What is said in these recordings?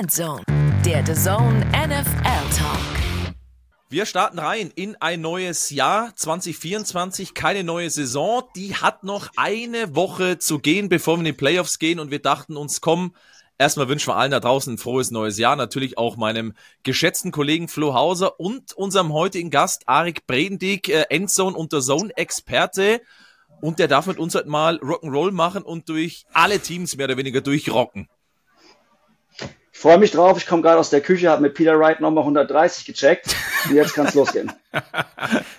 Endzone, der The Zone NFL Talk. Wir starten rein in ein neues Jahr 2024, keine neue Saison. Die hat noch eine Woche zu gehen, bevor wir in die Playoffs gehen und wir dachten uns, komm, Erstmal wünschen wir allen da draußen ein frohes neues Jahr. Natürlich auch meinem geschätzten Kollegen Flo Hauser und unserem heutigen Gast Arik Bredendick, äh, Endzone und Zone-Experte. Und der darf mit uns heute mal Rock'n'Roll machen und durch alle Teams mehr oder weniger durchrocken. Ich freue mich drauf. Ich komme gerade aus der Küche, habe mit Peter Wright nochmal 130 gecheckt. Und jetzt kann es losgehen.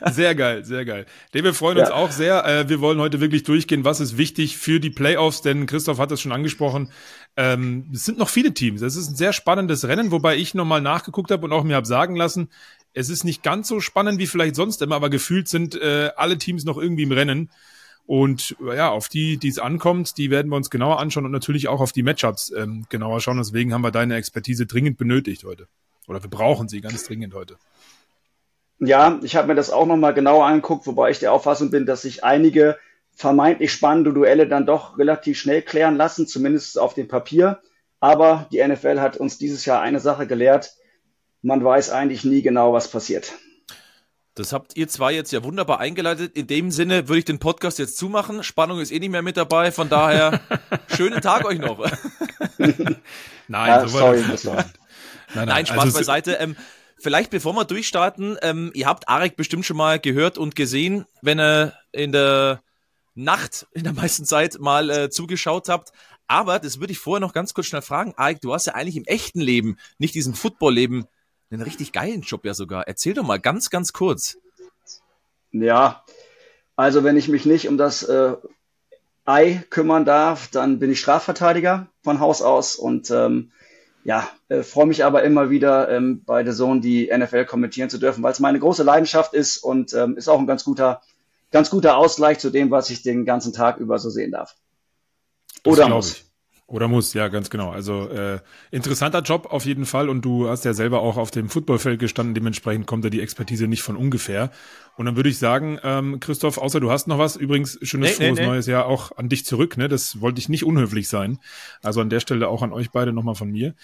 sehr geil, sehr geil. Nee, wir freuen uns ja. auch sehr. Äh, wir wollen heute wirklich durchgehen, was ist wichtig für die Playoffs, denn Christoph hat es schon angesprochen. Ähm, es sind noch viele Teams. Es ist ein sehr spannendes Rennen, wobei ich nochmal nachgeguckt habe und auch mir habe sagen lassen, es ist nicht ganz so spannend wie vielleicht sonst immer, aber gefühlt sind äh, alle Teams noch irgendwie im Rennen. Und ja, auf die, die es ankommt, die werden wir uns genauer anschauen und natürlich auch auf die Matchups ähm, genauer schauen. Deswegen haben wir deine Expertise dringend benötigt heute. Oder wir brauchen sie ganz dringend heute. Ja, ich habe mir das auch nochmal genauer angeguckt, wobei ich der Auffassung bin, dass sich einige vermeintlich spannende Duelle dann doch relativ schnell klären lassen, zumindest auf dem Papier. Aber die NFL hat uns dieses Jahr eine Sache gelehrt. Man weiß eigentlich nie genau, was passiert. Das habt ihr zwei jetzt ja wunderbar eingeleitet. In dem Sinne würde ich den Podcast jetzt zumachen. Spannung ist eh nicht mehr mit dabei. Von daher, schönen Tag euch noch. nein, ja, so sorry, das nein, nein, nein, Spaß also, beiseite. Ähm, vielleicht bevor wir durchstarten, ähm, ihr habt Arek bestimmt schon mal gehört und gesehen, wenn er in der Nacht in der meisten Zeit mal äh, zugeschaut habt. Aber das würde ich vorher noch ganz kurz schnell fragen. Arek, du hast ja eigentlich im echten Leben, nicht diesem Football-Leben, einen richtig geilen Job ja sogar. Erzähl doch mal ganz, ganz kurz. Ja, also wenn ich mich nicht um das äh, Ei kümmern darf, dann bin ich Strafverteidiger von Haus aus und ähm, ja, äh, freue mich aber immer wieder ähm, bei der Zone die NFL kommentieren zu dürfen, weil es meine große Leidenschaft ist und ähm, ist auch ein ganz guter, ganz guter Ausgleich zu dem, was ich den ganzen Tag über so sehen darf. Oder muss. Oder muss, ja, ganz genau. Also äh, interessanter Job auf jeden Fall und du hast ja selber auch auf dem Footballfeld gestanden, dementsprechend kommt da die Expertise nicht von ungefähr. Und dann würde ich sagen, ähm, Christoph, außer du hast noch was, übrigens schönes nee, frohes nee, nee. neues Jahr auch an dich zurück, ne? Das wollte ich nicht unhöflich sein. Also an der Stelle auch an euch beide nochmal von mir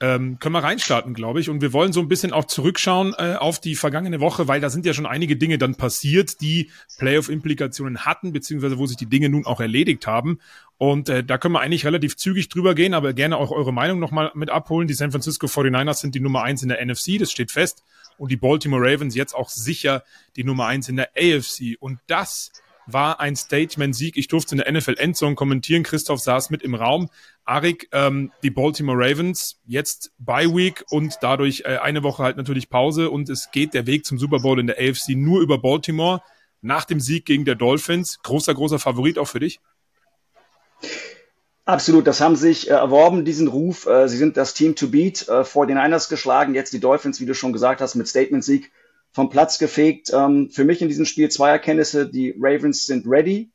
ähm, können wir reinstarten, glaube ich. Und wir wollen so ein bisschen auch zurückschauen äh, auf die vergangene Woche, weil da sind ja schon einige Dinge dann passiert, die Playoff-Implikationen hatten, beziehungsweise wo sich die Dinge nun auch erledigt haben. Und äh, da können wir eigentlich relativ zügig drüber gehen, aber gerne auch eure Meinung nochmal mit abholen. Die San Francisco 49ers sind die Nummer eins in der NFC, das steht fest. Und die Baltimore Ravens jetzt auch sicher die Nummer eins in der AFC. Und das war ein Statement-Sieg. Ich durfte in der NFL Endzone kommentieren. Christoph saß mit im Raum. Arik, ähm, die Baltimore Ravens, jetzt Bye Week und dadurch äh, eine Woche halt natürlich Pause und es geht der Weg zum Super Bowl in der AFC nur über Baltimore. Nach dem Sieg gegen der Dolphins. Großer, großer Favorit auch für dich? Absolut, das haben sich äh, erworben, diesen Ruf. Äh, sie sind das Team to beat, äh, vor den Niners geschlagen, jetzt die Dolphins, wie du schon gesagt hast, mit Statement-Sieg vom Platz gefegt. Ähm, für mich in diesem Spiel zwei Erkenntnisse. Die Ravens sind ready.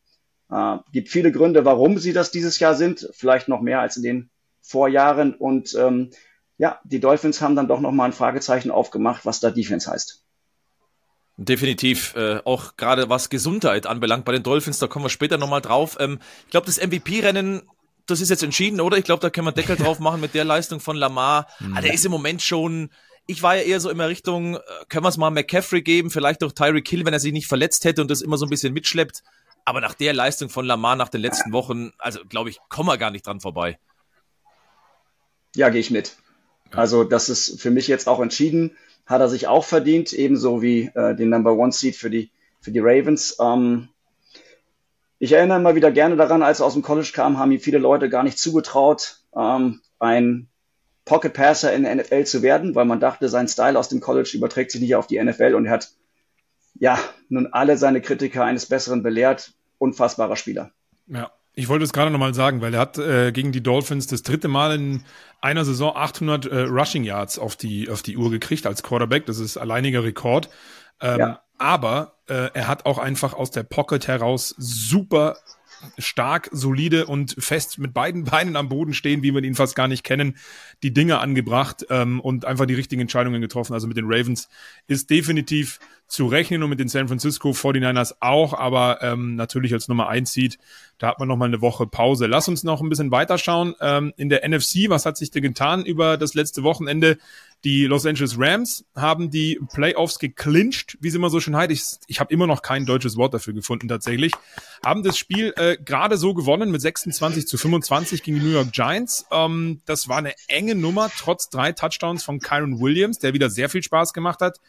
Äh, gibt viele Gründe, warum sie das dieses Jahr sind. Vielleicht noch mehr als in den Vorjahren. Und ähm, ja, die Dolphins haben dann doch noch mal ein Fragezeichen aufgemacht, was da Defense heißt. Definitiv, äh, auch gerade was Gesundheit anbelangt bei den Dolphins, da kommen wir später nochmal drauf. Ähm, ich glaube, das MVP-Rennen, das ist jetzt entschieden, oder? Ich glaube, da können wir Deckel drauf machen mit der Leistung von Lamar. Mhm. Ah, der ist im Moment schon, ich war ja eher so immer Richtung, äh, können wir es mal McCaffrey geben, vielleicht auch Tyreek Hill, wenn er sich nicht verletzt hätte und das immer so ein bisschen mitschleppt. Aber nach der Leistung von Lamar nach den letzten Wochen, also glaube ich, kommen wir gar nicht dran vorbei. Ja, gehe ich mit. Also das ist für mich jetzt auch entschieden. Hat er sich auch verdient, ebenso wie äh, den Number One Seed für die, für die Ravens. Ähm, ich erinnere immer wieder gerne daran, als er aus dem College kam, haben ihm viele Leute gar nicht zugetraut, ähm, ein Pocket Passer in der NFL zu werden, weil man dachte, sein Style aus dem College überträgt sich nicht auf die NFL und er hat ja nun alle seine Kritiker eines Besseren belehrt. Unfassbarer Spieler. Ja, ich wollte es gerade nochmal sagen, weil er hat äh, gegen die Dolphins das dritte Mal in einer Saison 800 äh, Rushing Yards auf die, auf die Uhr gekriegt als Quarterback. Das ist alleiniger Rekord. Ähm, ja. Aber äh, er hat auch einfach aus der Pocket heraus super stark, solide und fest mit beiden Beinen am Boden stehen, wie wir ihn fast gar nicht kennen, die Dinge angebracht ähm, und einfach die richtigen Entscheidungen getroffen. Also mit den Ravens ist definitiv zu rechnen und mit den San Francisco 49ers auch, aber ähm, natürlich als Nummer eins sieht, da hat man noch mal eine Woche Pause. Lass uns noch ein bisschen weiterschauen. Ähm, in der NFC, was hat sich da getan über das letzte Wochenende? Die Los Angeles Rams haben die Playoffs geclincht, wie sie immer so schön heißt. Ich, ich habe immer noch kein deutsches Wort dafür gefunden tatsächlich. Haben das Spiel äh, gerade so gewonnen mit 26 zu 25 gegen die New York Giants. Ähm, das war eine enge Nummer, trotz drei Touchdowns von Kyron Williams, der wieder sehr viel Spaß gemacht hat.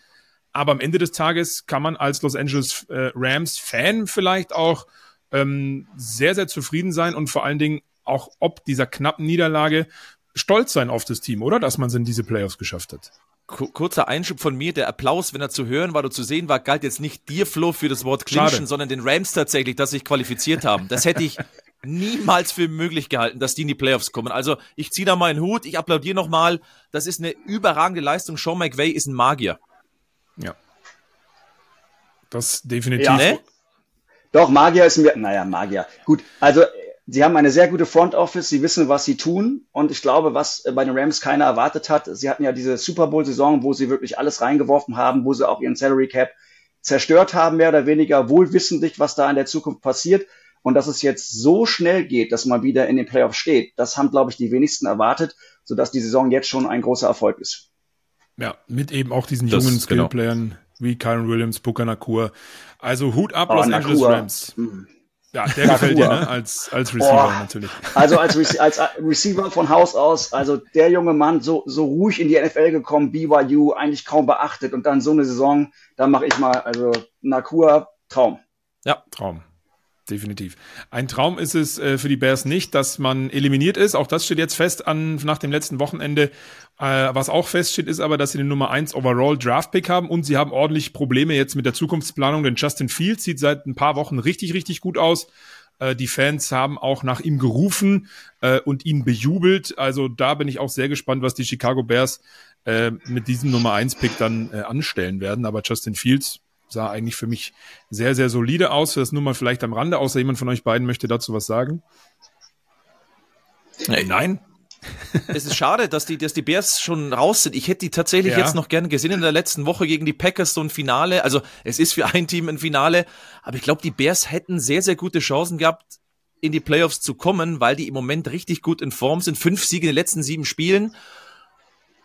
Aber am Ende des Tages kann man als Los Angeles äh, Rams Fan vielleicht auch ähm, sehr, sehr zufrieden sein und vor allen Dingen auch ob dieser knappen Niederlage stolz sein auf das Team, oder? Dass man es in diese Playoffs geschafft hat. Kurzer Einschub von mir, der Applaus, wenn er zu hören war oder zu sehen war, galt jetzt nicht dir, Flo, für das Wort clinchen, sondern den Rams tatsächlich, dass sich qualifiziert haben. Das hätte ich niemals für möglich gehalten, dass die in die Playoffs kommen. Also ich ziehe da meinen Hut, ich applaudiere nochmal. Das ist eine überragende Leistung. Sean McVay ist ein Magier. Ja. Das definitiv. Ja, ne? Doch, Magier ist mir, naja, Magier. Gut, also sie haben eine sehr gute Front Office, sie wissen, was sie tun. Und ich glaube, was bei den Rams keiner erwartet hat, sie hatten ja diese Super Bowl-Saison, wo sie wirklich alles reingeworfen haben, wo sie auch ihren Salary Cap zerstört haben, mehr oder weniger, wohlwissentlich, was da in der Zukunft passiert. Und dass es jetzt so schnell geht, dass man wieder in den Playoffs steht, das haben, glaube ich, die wenigsten erwartet, sodass die Saison jetzt schon ein großer Erfolg ist. Ja, mit eben auch diesen das, jungen genau. Skillplayern genau. wie Kyron Williams, Booker Nakur. Also Hut ab, oh, Los. Angeles Rams. Mhm. Ja, der gefällt dir, ne? Als, als Receiver oh, natürlich. Also als, Re als Receiver von Haus aus, also der junge Mann, so, so ruhig in die NFL gekommen, BYU, eigentlich kaum beachtet und dann so eine Saison, da mache ich mal, also Nakua, Traum. Ja, Traum definitiv. Ein Traum ist es äh, für die Bears nicht, dass man eliminiert ist. Auch das steht jetzt fest an nach dem letzten Wochenende. Äh, was auch feststeht, ist aber, dass sie den Nummer 1 Overall Draft Pick haben und sie haben ordentlich Probleme jetzt mit der Zukunftsplanung, denn Justin Fields sieht seit ein paar Wochen richtig, richtig gut aus. Äh, die Fans haben auch nach ihm gerufen äh, und ihn bejubelt. Also da bin ich auch sehr gespannt, was die Chicago Bears äh, mit diesem Nummer 1 Pick dann anstellen werden. Aber Justin Fields sah eigentlich für mich sehr, sehr solide aus. Das nur mal vielleicht am Rande, außer jemand von euch beiden möchte dazu was sagen. Nee. Nein. es ist schade, dass die, dass die Bears schon raus sind. Ich hätte die tatsächlich ja. jetzt noch gerne gesehen in der letzten Woche gegen die Packers so ein Finale. Also es ist für ein Team ein Finale, aber ich glaube, die Bears hätten sehr, sehr gute Chancen gehabt, in die Playoffs zu kommen, weil die im Moment richtig gut in Form sind. Fünf Siege in den letzten sieben Spielen.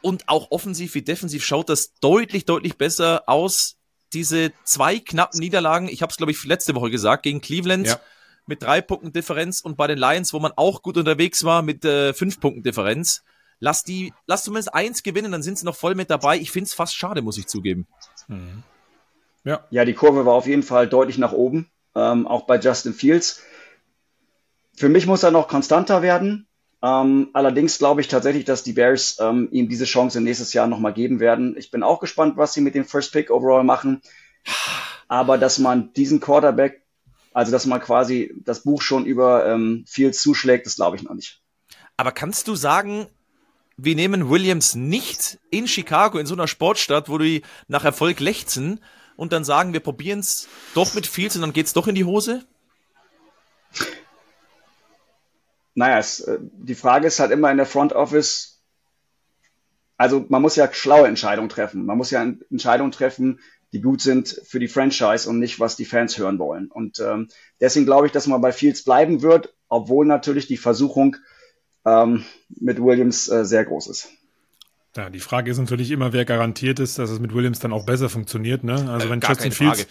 Und auch offensiv wie defensiv schaut das deutlich, deutlich besser aus diese zwei knappen Niederlagen, ich habe es glaube ich letzte Woche gesagt, gegen Cleveland ja. mit drei Punkten Differenz und bei den Lions, wo man auch gut unterwegs war mit äh, fünf Punkten Differenz. Lass die, lass zumindest eins gewinnen, dann sind sie noch voll mit dabei. Ich finde es fast schade, muss ich zugeben. Mhm. Ja. ja, die Kurve war auf jeden Fall deutlich nach oben, ähm, auch bei Justin Fields. Für mich muss er noch konstanter werden. Ähm, allerdings glaube ich tatsächlich, dass die Bears ähm, ihm diese Chance nächstes Jahr nochmal geben werden. Ich bin auch gespannt, was sie mit dem First Pick overall machen. Aber dass man diesen Quarterback, also dass man quasi das Buch schon über ähm, viel zuschlägt, das glaube ich noch nicht. Aber kannst du sagen, wir nehmen Williams nicht in Chicago, in so einer Sportstadt, wo die nach Erfolg lechzen und dann sagen, wir probieren es doch mit Fields und dann geht es doch in die Hose? Naja, es, äh, die Frage ist halt immer in der Front Office, also man muss ja schlaue Entscheidungen treffen. Man muss ja Entscheidungen treffen, die gut sind für die Franchise und nicht, was die Fans hören wollen. Und ähm, deswegen glaube ich, dass man bei Fields bleiben wird, obwohl natürlich die Versuchung ähm, mit Williams äh, sehr groß ist. Ja, die Frage ist natürlich immer, wer garantiert ist, dass es mit Williams dann auch besser funktioniert. Ne? Also äh, wenn Justin Fields,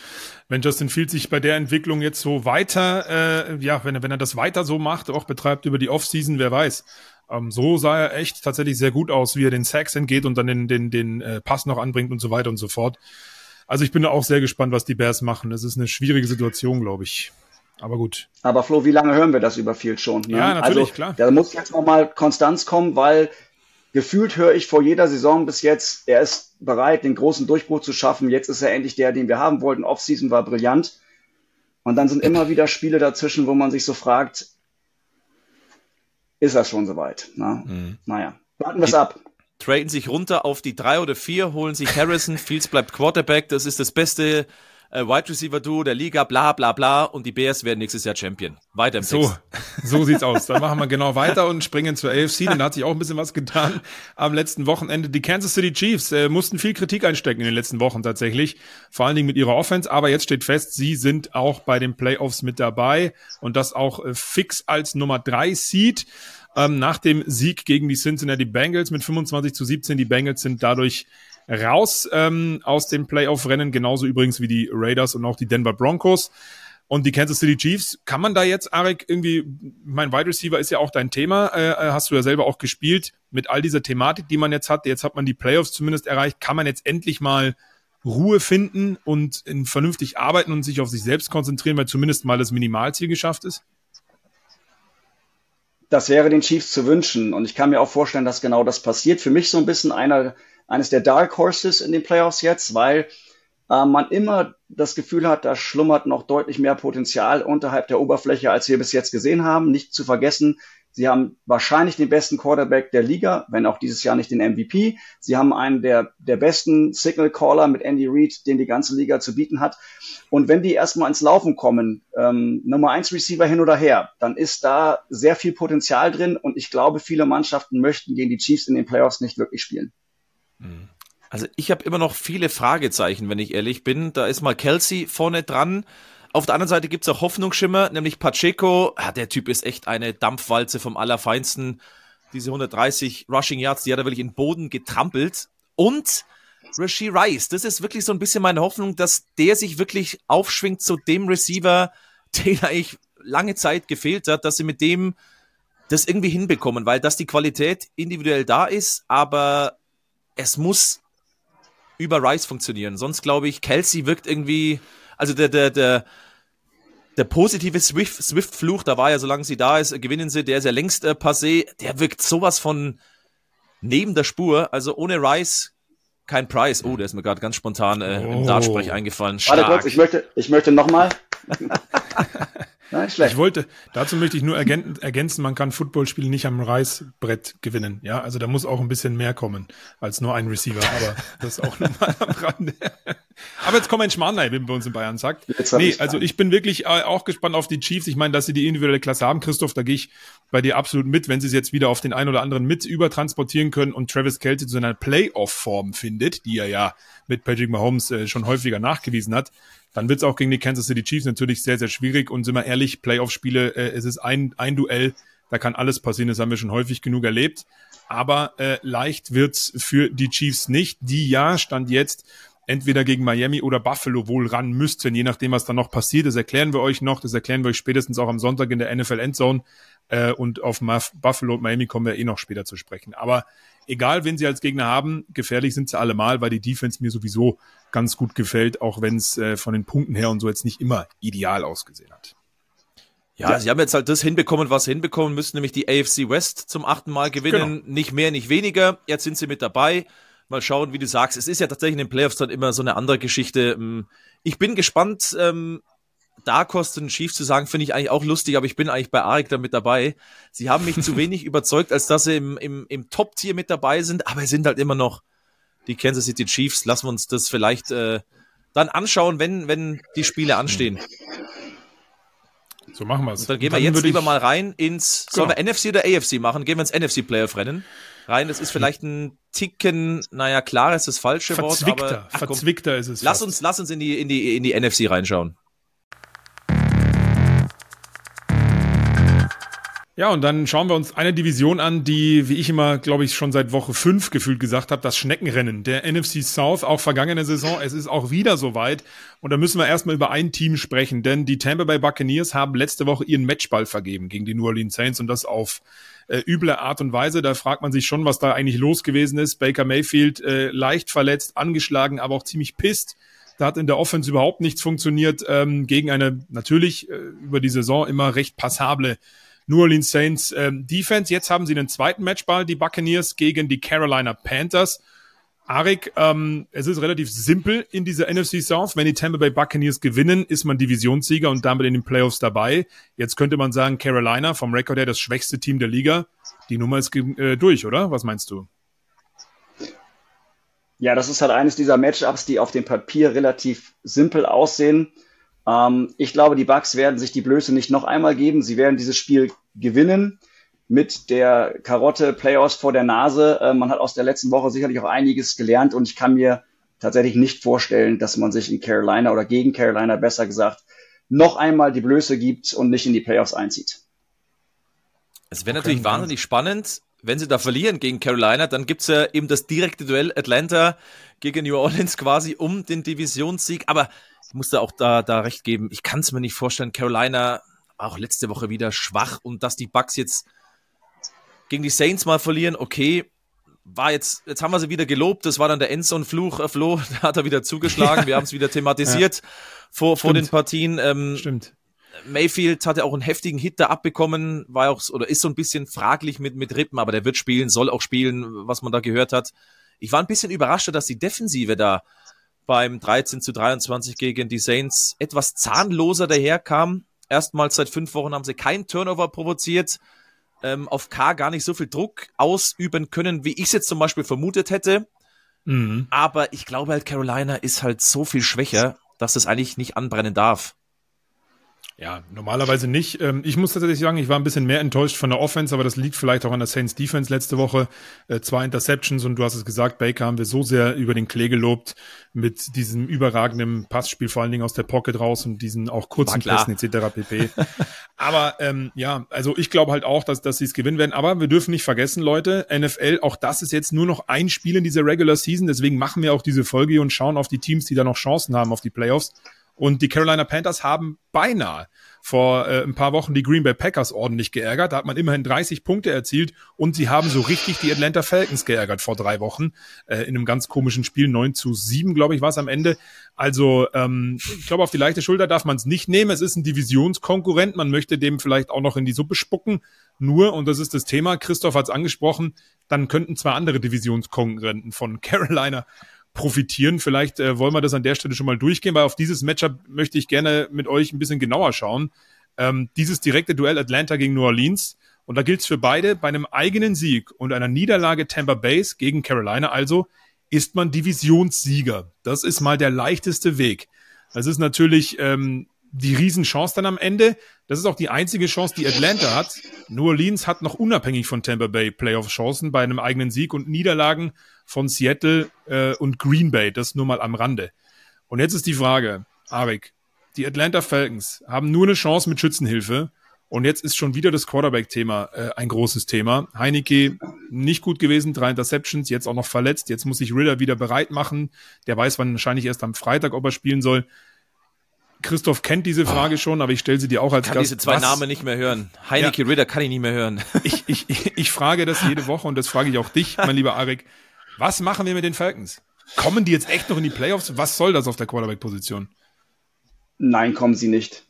wenn Justin Fields sich bei der Entwicklung jetzt so weiter, äh, ja, wenn er, wenn er das weiter so macht, auch betreibt über die Offseason, wer weiß. Ähm, so sah er echt tatsächlich sehr gut aus, wie er den Sacks entgeht und dann den, den, den äh, Pass noch anbringt und so weiter und so fort. Also ich bin auch sehr gespannt, was die Bears machen. Es ist eine schwierige Situation, glaube ich. Aber gut. Aber Flo, wie lange hören wir das über Field schon? Ne? Ja, natürlich, also, klar. Da muss jetzt nochmal Konstanz kommen, weil gefühlt höre ich vor jeder Saison bis jetzt, er ist bereit, den großen Durchbruch zu schaffen. Jetzt ist er endlich der, den wir haben wollten. Offseason war brillant. Und dann sind immer wieder Spiele dazwischen, wo man sich so fragt, ist er schon soweit? Na? Mhm. Naja, warten wir es ab. Traden sich runter auf die drei oder vier, holen sich Harrison, Fields bleibt Quarterback. Das ist das beste äh, Wide Receiver Duo der Liga, bla bla bla und die Bears werden nächstes Jahr Champion. Weiter im so, Text. So sieht's aus. Dann machen wir genau weiter und springen zur AFC, denn da hat sich auch ein bisschen was getan am letzten Wochenende. Die Kansas City Chiefs äh, mussten viel Kritik einstecken in den letzten Wochen tatsächlich, vor allen Dingen mit ihrer Offense, aber jetzt steht fest, sie sind auch bei den Playoffs mit dabei und das auch äh, fix als Nummer drei Seed. Ähm, nach dem Sieg gegen die Cincinnati Bengals mit 25 zu 17. Die Bengals sind dadurch raus ähm, aus dem Playoff-Rennen, genauso übrigens wie die Raiders und auch die Denver Broncos. Und die Kansas City Chiefs, kann man da jetzt, Arek, irgendwie, mein Wide Receiver ist ja auch dein Thema, äh, äh, hast du ja selber auch gespielt, mit all dieser Thematik, die man jetzt hat, jetzt hat man die Playoffs zumindest erreicht, kann man jetzt endlich mal Ruhe finden und vernünftig arbeiten und sich auf sich selbst konzentrieren, weil zumindest mal das Minimalziel geschafft ist? Das wäre den Chiefs zu wünschen und ich kann mir auch vorstellen, dass genau das passiert. Für mich so ein bisschen einer eines der Dark Horses in den Playoffs jetzt, weil äh, man immer das Gefühl hat, da schlummert noch deutlich mehr Potenzial unterhalb der Oberfläche, als wir bis jetzt gesehen haben. Nicht zu vergessen, sie haben wahrscheinlich den besten Quarterback der Liga, wenn auch dieses Jahr nicht den MVP. Sie haben einen der, der besten Signal Caller mit Andy Reid, den die ganze Liga zu bieten hat. Und wenn die erstmal ins Laufen kommen, ähm, Nummer eins Receiver hin oder her, dann ist da sehr viel Potenzial drin und ich glaube, viele Mannschaften möchten gegen die Chiefs in den Playoffs nicht wirklich spielen. Also ich habe immer noch viele Fragezeichen, wenn ich ehrlich bin. Da ist mal Kelsey vorne dran. Auf der anderen Seite gibt's auch Hoffnungsschimmer, nämlich Pacheco. Ja, der Typ ist echt eine Dampfwalze vom Allerfeinsten. Diese 130 Rushing Yards, die hat er wirklich in den Boden getrampelt. Und Rasheed Rice, das ist wirklich so ein bisschen meine Hoffnung, dass der sich wirklich aufschwingt zu dem Receiver, den eigentlich lange Zeit gefehlt hat, dass sie mit dem das irgendwie hinbekommen, weil dass die Qualität individuell da ist, aber es muss über Rice funktionieren. Sonst glaube ich, Kelsey wirkt irgendwie, also der, der, der, der positive Swift, Swift-Fluch, da war ja, solange sie da ist, gewinnen sie, der ist ja längst äh, passé, der wirkt sowas von neben der Spur. Also ohne Rice kein Preis. Oh, der ist mir gerade ganz spontan äh, im oh. Dartsprech eingefallen. Stark. Warte kurz, ich möchte, ich möchte nochmal. Nein, schlecht. Ich wollte, dazu möchte ich nur ergänzen, man kann Footballspiele nicht am Reißbrett gewinnen. Ja, also da muss auch ein bisschen mehr kommen als nur ein Receiver, aber das ist auch nochmal am Rande. Aber jetzt kommen ein Schmarrnei, wie man bei uns in Bayern sagt. Nee, also ich bin wirklich äh, auch gespannt auf die Chiefs. Ich meine, dass sie die individuelle Klasse haben, Christoph, da gehe ich bei dir absolut mit, wenn sie es jetzt wieder auf den einen oder anderen mit übertransportieren können und Travis Kelce zu seiner Playoff-Form findet, die er ja mit Patrick Mahomes äh, schon häufiger nachgewiesen hat, dann wird es auch gegen die Kansas City Chiefs natürlich sehr, sehr schwierig. Und sind wir ehrlich, Playoff-Spiele, äh, es ist ein, ein Duell, da kann alles passieren, das haben wir schon häufig genug erlebt. Aber äh, leicht wird's für die Chiefs nicht, die ja, stand jetzt, entweder gegen Miami oder Buffalo wohl ran müssten, je nachdem, was da noch passiert. Das erklären wir euch noch, das erklären wir euch spätestens auch am Sonntag in der NFL Endzone. Äh, und auf Buffalo und Miami kommen wir eh noch später zu sprechen. Aber egal, wen sie als Gegner haben, gefährlich sind sie allemal, weil die Defense mir sowieso ganz gut gefällt, auch wenn es äh, von den Punkten her und so jetzt nicht immer ideal ausgesehen hat. Ja, ja, sie haben jetzt halt das hinbekommen, was sie hinbekommen müssen, nämlich die AFC West zum achten Mal gewinnen. Genau. Nicht mehr, nicht weniger. Jetzt sind sie mit dabei. Mal schauen, wie du sagst. Es ist ja tatsächlich in den Playoffs dann immer so eine andere Geschichte. Ähm, ich bin gespannt, ähm, da kosten schief zu sagen, finde ich eigentlich auch lustig, aber ich bin eigentlich bei Arik da mit dabei. Sie haben mich zu wenig überzeugt, als dass sie im, im, im Top-Tier mit dabei sind, aber es sind halt immer noch die Kansas City Chiefs. Lassen wir uns das vielleicht äh, dann anschauen, wenn, wenn die Spiele anstehen. So machen wir es. Dann gehen wir jetzt lieber mal rein ins, genau. sollen wir NFC oder AFC machen? Gehen wir ins NFC Playoff Rennen rein. Das ist vielleicht ein Ticken, naja, klar ist das falsche Verzwickter, Wort, aber ach, komm, verzwickter ist es. Lass fast. uns, lass uns in die, in die, in die NFC reinschauen. Ja, und dann schauen wir uns eine Division an, die, wie ich immer, glaube ich, schon seit Woche fünf gefühlt gesagt habe, das Schneckenrennen der NFC South, auch vergangene Saison. Es ist auch wieder soweit. Und da müssen wir erstmal über ein Team sprechen, denn die Tampa Bay Buccaneers haben letzte Woche ihren Matchball vergeben gegen die New Orleans Saints und das auf äh, üble Art und Weise. Da fragt man sich schon, was da eigentlich los gewesen ist. Baker Mayfield äh, leicht verletzt, angeschlagen, aber auch ziemlich pisst. Da hat in der Offense überhaupt nichts funktioniert ähm, gegen eine natürlich äh, über die Saison immer recht passable New Orleans Saints ähm, Defense. Jetzt haben sie den zweiten Matchball, die Buccaneers gegen die Carolina Panthers. Arik, ähm, es ist relativ simpel in dieser NFC South. Wenn die Tampa Bay Buccaneers gewinnen, ist man Divisionssieger und damit in den Playoffs dabei. Jetzt könnte man sagen, Carolina vom Rekord her das schwächste Team der Liga. Die Nummer ist äh, durch, oder? Was meinst du? Ja, das ist halt eines dieser Matchups, die auf dem Papier relativ simpel aussehen. Ähm, ich glaube, die Bucks werden sich die Blöße nicht noch einmal geben. Sie werden dieses Spiel gewinnen mit der Karotte Playoffs vor der Nase. Äh, man hat aus der letzten Woche sicherlich auch einiges gelernt und ich kann mir tatsächlich nicht vorstellen, dass man sich in Carolina oder gegen Carolina besser gesagt noch einmal die Blöße gibt und nicht in die Playoffs einzieht. Es wäre okay, natürlich wahnsinnig spannend, wenn sie da verlieren gegen Carolina, dann gibt's ja eben das direkte Duell Atlanta gegen New Orleans quasi um den Divisionssieg. Aber ich muss da auch da, da recht geben, ich kann es mir nicht vorstellen, Carolina war auch letzte Woche wieder schwach und dass die Bucks jetzt gegen die Saints mal verlieren, okay, war jetzt, jetzt haben wir sie wieder gelobt, das war dann der Endzone-Fluch, äh, Flo, da hat er wieder zugeschlagen, ja. wir haben es wieder thematisiert ja. vor, vor den Partien. Ähm, Stimmt. Mayfield hatte auch einen heftigen Hit da abbekommen, war auch oder ist so ein bisschen fraglich mit mit Rippen, aber der wird spielen, soll auch spielen, was man da gehört hat. Ich war ein bisschen überrascht, dass die Defensive da beim 13 zu 23 gegen die Saints etwas zahnloser daherkam. Erstmals seit fünf Wochen haben sie kein Turnover provoziert, ähm, auf K gar nicht so viel Druck ausüben können, wie ich es jetzt zum Beispiel vermutet hätte. Mhm. Aber ich glaube halt, Carolina ist halt so viel schwächer, dass es eigentlich nicht anbrennen darf. Ja, normalerweise nicht. Ähm, ich muss tatsächlich sagen, ich war ein bisschen mehr enttäuscht von der Offense, aber das liegt vielleicht auch an der Saints Defense letzte Woche. Äh, zwei Interceptions und du hast es gesagt, Baker haben wir so sehr über den Klee gelobt mit diesem überragenden Passspiel, vor allen Dingen aus der Pocket raus und diesen auch kurzen Pässen etc. pp. aber ähm, ja, also ich glaube halt auch, dass, dass sie es gewinnen werden. Aber wir dürfen nicht vergessen, Leute, NFL, auch das ist jetzt nur noch ein Spiel in dieser Regular Season. Deswegen machen wir auch diese Folge und schauen auf die Teams, die da noch Chancen haben auf die Playoffs. Und die Carolina Panthers haben beinahe vor äh, ein paar Wochen die Green Bay Packers ordentlich geärgert. Da hat man immerhin 30 Punkte erzielt und sie haben so richtig die Atlanta Falcons geärgert vor drei Wochen äh, in einem ganz komischen Spiel. 9 zu 7, glaube ich, war es am Ende. Also ähm, ich glaube, auf die leichte Schulter darf man es nicht nehmen. Es ist ein Divisionskonkurrent. Man möchte dem vielleicht auch noch in die Suppe spucken. Nur, und das ist das Thema, Christoph hat es angesprochen, dann könnten zwei andere Divisionskonkurrenten von Carolina profitieren. Vielleicht äh, wollen wir das an der Stelle schon mal durchgehen, weil auf dieses Matchup möchte ich gerne mit euch ein bisschen genauer schauen. Ähm, dieses direkte Duell Atlanta gegen New Orleans. Und da gilt es für beide, bei einem eigenen Sieg und einer Niederlage Tampa Base gegen Carolina also, ist man Divisionssieger. Das ist mal der leichteste Weg. Das ist natürlich ähm, die Riesenchance dann am Ende. Das ist auch die einzige Chance, die Atlanta hat. New Orleans hat noch unabhängig von Tampa Bay Playoff-Chancen bei einem eigenen Sieg und Niederlagen von Seattle äh, und Green Bay. Das nur mal am Rande. Und jetzt ist die Frage, Arik, die Atlanta Falcons haben nur eine Chance mit Schützenhilfe. Und jetzt ist schon wieder das Quarterback-Thema äh, ein großes Thema. Heineke nicht gut gewesen, drei Interceptions, jetzt auch noch verletzt. Jetzt muss sich Ritter wieder bereit machen. Der weiß wann wahrscheinlich erst am Freitag, ob er spielen soll. Christoph kennt diese Frage oh, schon, aber ich stelle sie dir auch als kann Gast. diese zwei Was? Namen nicht mehr hören. Heineke ja. Ritter kann ich nicht mehr hören. Ich, ich, ich, ich frage das jede Woche und das frage ich auch dich, mein lieber Arik. Was machen wir mit den Falcons? Kommen die jetzt echt noch in die Playoffs? Was soll das auf der Quarterback-Position? Nein, kommen sie nicht.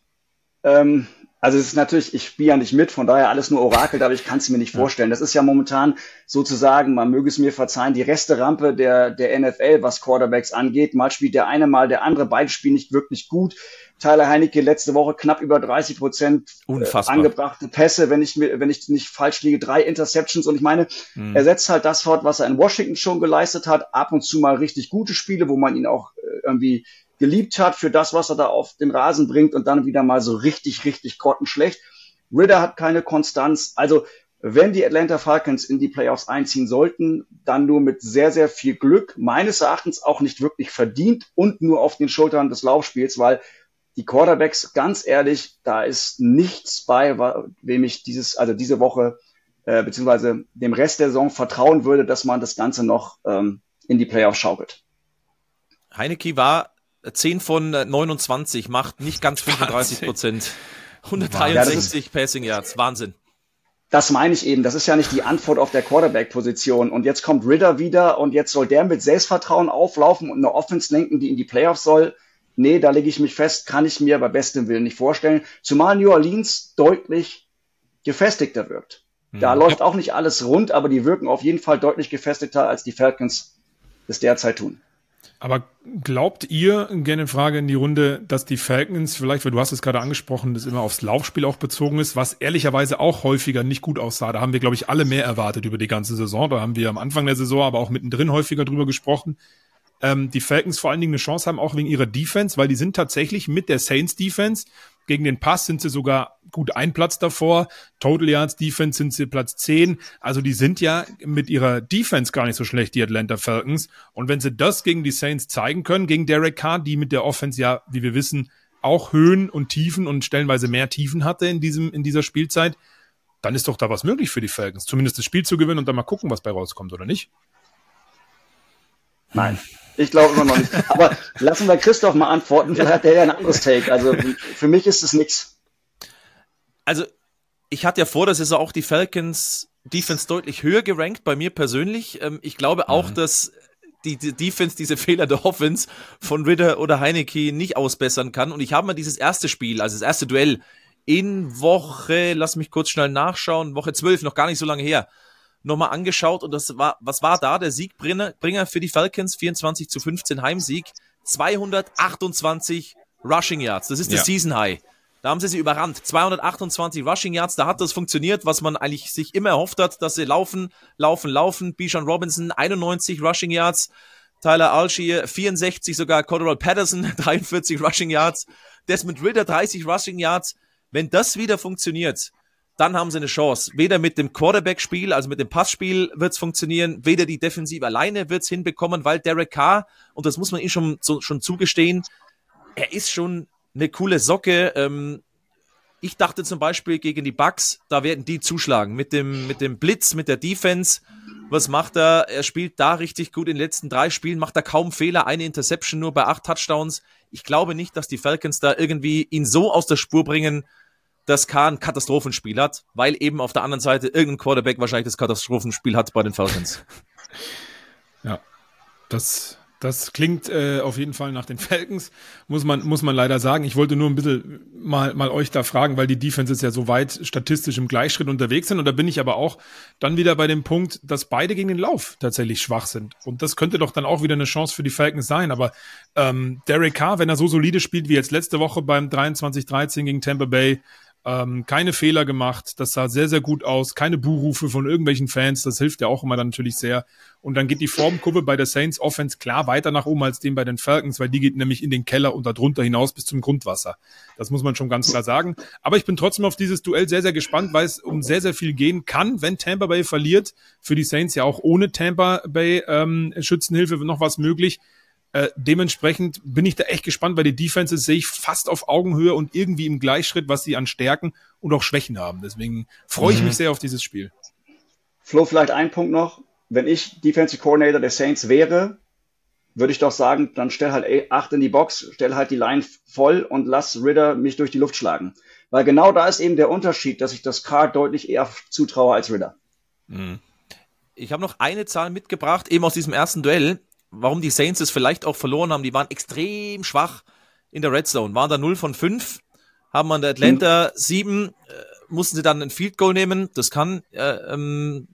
Ähm, also es ist natürlich, ich spiele ja nicht mit, von daher alles nur Orakel, aber ich kann es mir nicht vorstellen. Das ist ja momentan sozusagen, man möge es mir verzeihen, die Resterampe der, der NFL, was Quarterbacks angeht. Mal spielt der eine, mal der andere, beide spielen nicht wirklich gut. Tyler Heinecke letzte Woche knapp über 30 Prozent äh, angebrachte Pässe, wenn ich mir, wenn ich nicht falsch liege, drei Interceptions. Und ich meine, mhm. er setzt halt das fort, was er in Washington schon geleistet hat. Ab und zu mal richtig gute Spiele, wo man ihn auch äh, irgendwie geliebt hat für das, was er da auf den Rasen bringt und dann wieder mal so richtig, richtig grottenschlecht. Ritter hat keine Konstanz. Also wenn die Atlanta Falcons in die Playoffs einziehen sollten, dann nur mit sehr, sehr viel Glück, meines Erachtens auch nicht wirklich verdient und nur auf den Schultern des Laufspiels, weil die Quarterbacks, ganz ehrlich, da ist nichts bei, wem ich dieses, also diese Woche äh, beziehungsweise dem Rest der Saison vertrauen würde, dass man das Ganze noch ähm, in die Playoffs schaukelt. Heineke war 10 von 29, macht nicht ganz 35 Prozent. 163 ja, Passing Yards, Wahnsinn. Das meine ich eben. Das ist ja nicht die Antwort auf der Quarterback-Position. Und jetzt kommt Ritter wieder und jetzt soll der mit Selbstvertrauen auflaufen und eine Offense lenken, die in die Playoffs soll nee, da lege ich mich fest, kann ich mir bei bestem Willen nicht vorstellen. Zumal New Orleans deutlich gefestigter wirkt. Da mhm. läuft auch nicht alles rund, aber die wirken auf jeden Fall deutlich gefestigter, als die Falcons es derzeit tun. Aber glaubt ihr, gerne Frage in die Runde, dass die Falcons vielleicht, weil du hast es gerade angesprochen, das immer aufs Laufspiel auch bezogen ist, was ehrlicherweise auch häufiger nicht gut aussah. Da haben wir, glaube ich, alle mehr erwartet über die ganze Saison. Da haben wir am Anfang der Saison, aber auch mittendrin häufiger drüber gesprochen. Ähm, die Falcons vor allen Dingen eine Chance haben, auch wegen ihrer Defense, weil die sind tatsächlich mit der Saints Defense gegen den Pass sind sie sogar gut ein Platz davor. Total Yards Defense sind sie Platz 10. Also die sind ja mit ihrer Defense gar nicht so schlecht, die Atlanta Falcons. Und wenn sie das gegen die Saints zeigen können, gegen Derek Carr, die mit der Offense ja, wie wir wissen, auch Höhen und Tiefen und stellenweise mehr Tiefen hatte in diesem, in dieser Spielzeit, dann ist doch da was möglich für die Falcons. Zumindest das Spiel zu gewinnen und dann mal gucken, was bei rauskommt, oder nicht? Nein. Ich glaube immer noch nicht. Aber lassen wir Christoph mal antworten, vielleicht hat der ja ein anderes Take. Also für mich ist es nichts. Also ich hatte ja vor, dass es auch die Falcons Defense deutlich höher gerankt, bei mir persönlich. Ähm, ich glaube auch, mhm. dass die, die, Defense diese Fehler der Offense von Ritter oder Heineke nicht ausbessern kann. Und ich habe mal dieses erste Spiel, also das erste Duell in Woche, lass mich kurz schnell nachschauen, Woche 12, noch gar nicht so lange her, nochmal angeschaut und das war, was war da der Siegbringer für die Falcons? 24 zu 15 Heimsieg, 228 Rushing Yards. Das ist das ja. Season High. Da haben sie sie überrannt. 228 Rushing Yards, da hat das funktioniert, was man eigentlich sich immer erhofft hat, dass sie laufen, laufen, laufen. Bijan Robinson 91 Rushing Yards, Tyler Algier 64, sogar Cordell Patterson 43 Rushing Yards, Desmond Ritter 30 Rushing Yards. Wenn das wieder funktioniert, dann haben sie eine Chance. Weder mit dem Quarterback-Spiel, also mit dem Passspiel wird es funktionieren, weder die Defensive alleine wird es hinbekommen, weil Derek Carr, und das muss man ihm schon, so, schon zugestehen, er ist schon eine coole Socke. Ähm, ich dachte zum Beispiel gegen die Bucks, da werden die zuschlagen mit dem, mit dem Blitz, mit der Defense. Was macht er? Er spielt da richtig gut. In den letzten drei Spielen macht er kaum Fehler. Eine Interception nur bei acht Touchdowns. Ich glaube nicht, dass die Falcons da irgendwie ihn so aus der Spur bringen, dass K ein Katastrophenspiel hat, weil eben auf der anderen Seite irgendein Quarterback wahrscheinlich das Katastrophenspiel hat bei den Falcons. Ja, das, das klingt äh, auf jeden Fall nach den Falcons, muss man, muss man leider sagen. Ich wollte nur ein bisschen mal, mal euch da fragen, weil die Defenses ja so weit statistisch im Gleichschritt unterwegs sind. Und da bin ich aber auch dann wieder bei dem Punkt, dass beide gegen den Lauf tatsächlich schwach sind. Und das könnte doch dann auch wieder eine Chance für die Falcons sein. Aber ähm, Derek Carr, wenn er so solide spielt wie jetzt letzte Woche beim 23-13 gegen Tampa Bay, ähm, keine Fehler gemacht, das sah sehr, sehr gut aus, keine Buhrufe von irgendwelchen Fans, das hilft ja auch immer dann natürlich sehr. Und dann geht die Formkurve bei der Saints Offense klar weiter nach oben als den bei den Falcons, weil die geht nämlich in den Keller und darunter hinaus bis zum Grundwasser. Das muss man schon ganz klar sagen. Aber ich bin trotzdem auf dieses Duell sehr, sehr gespannt, weil es um sehr, sehr viel gehen kann, wenn Tampa Bay verliert. Für die Saints ja auch ohne Tampa Bay ähm, Schützenhilfe noch was möglich. Äh, dementsprechend bin ich da echt gespannt, weil die Defenses sehe ich fast auf Augenhöhe und irgendwie im Gleichschritt, was sie an Stärken und auch Schwächen haben. Deswegen freue ich mhm. mich sehr auf dieses Spiel. Flo, vielleicht ein Punkt noch. Wenn ich Defensive Coordinator der Saints wäre, würde ich doch sagen, dann stell halt acht in die Box, stell halt die Line voll und lass Ritter mich durch die Luft schlagen. Weil genau da ist eben der Unterschied, dass ich das Card deutlich eher zutraue als Ritter. Mhm. Ich habe noch eine Zahl mitgebracht, eben aus diesem ersten Duell warum die Saints es vielleicht auch verloren haben. Die waren extrem schwach in der Red Zone, waren da 0 von 5, haben an der Atlanta 7, äh, mussten sie dann ein Field Goal nehmen. Das kann, äh, ähm,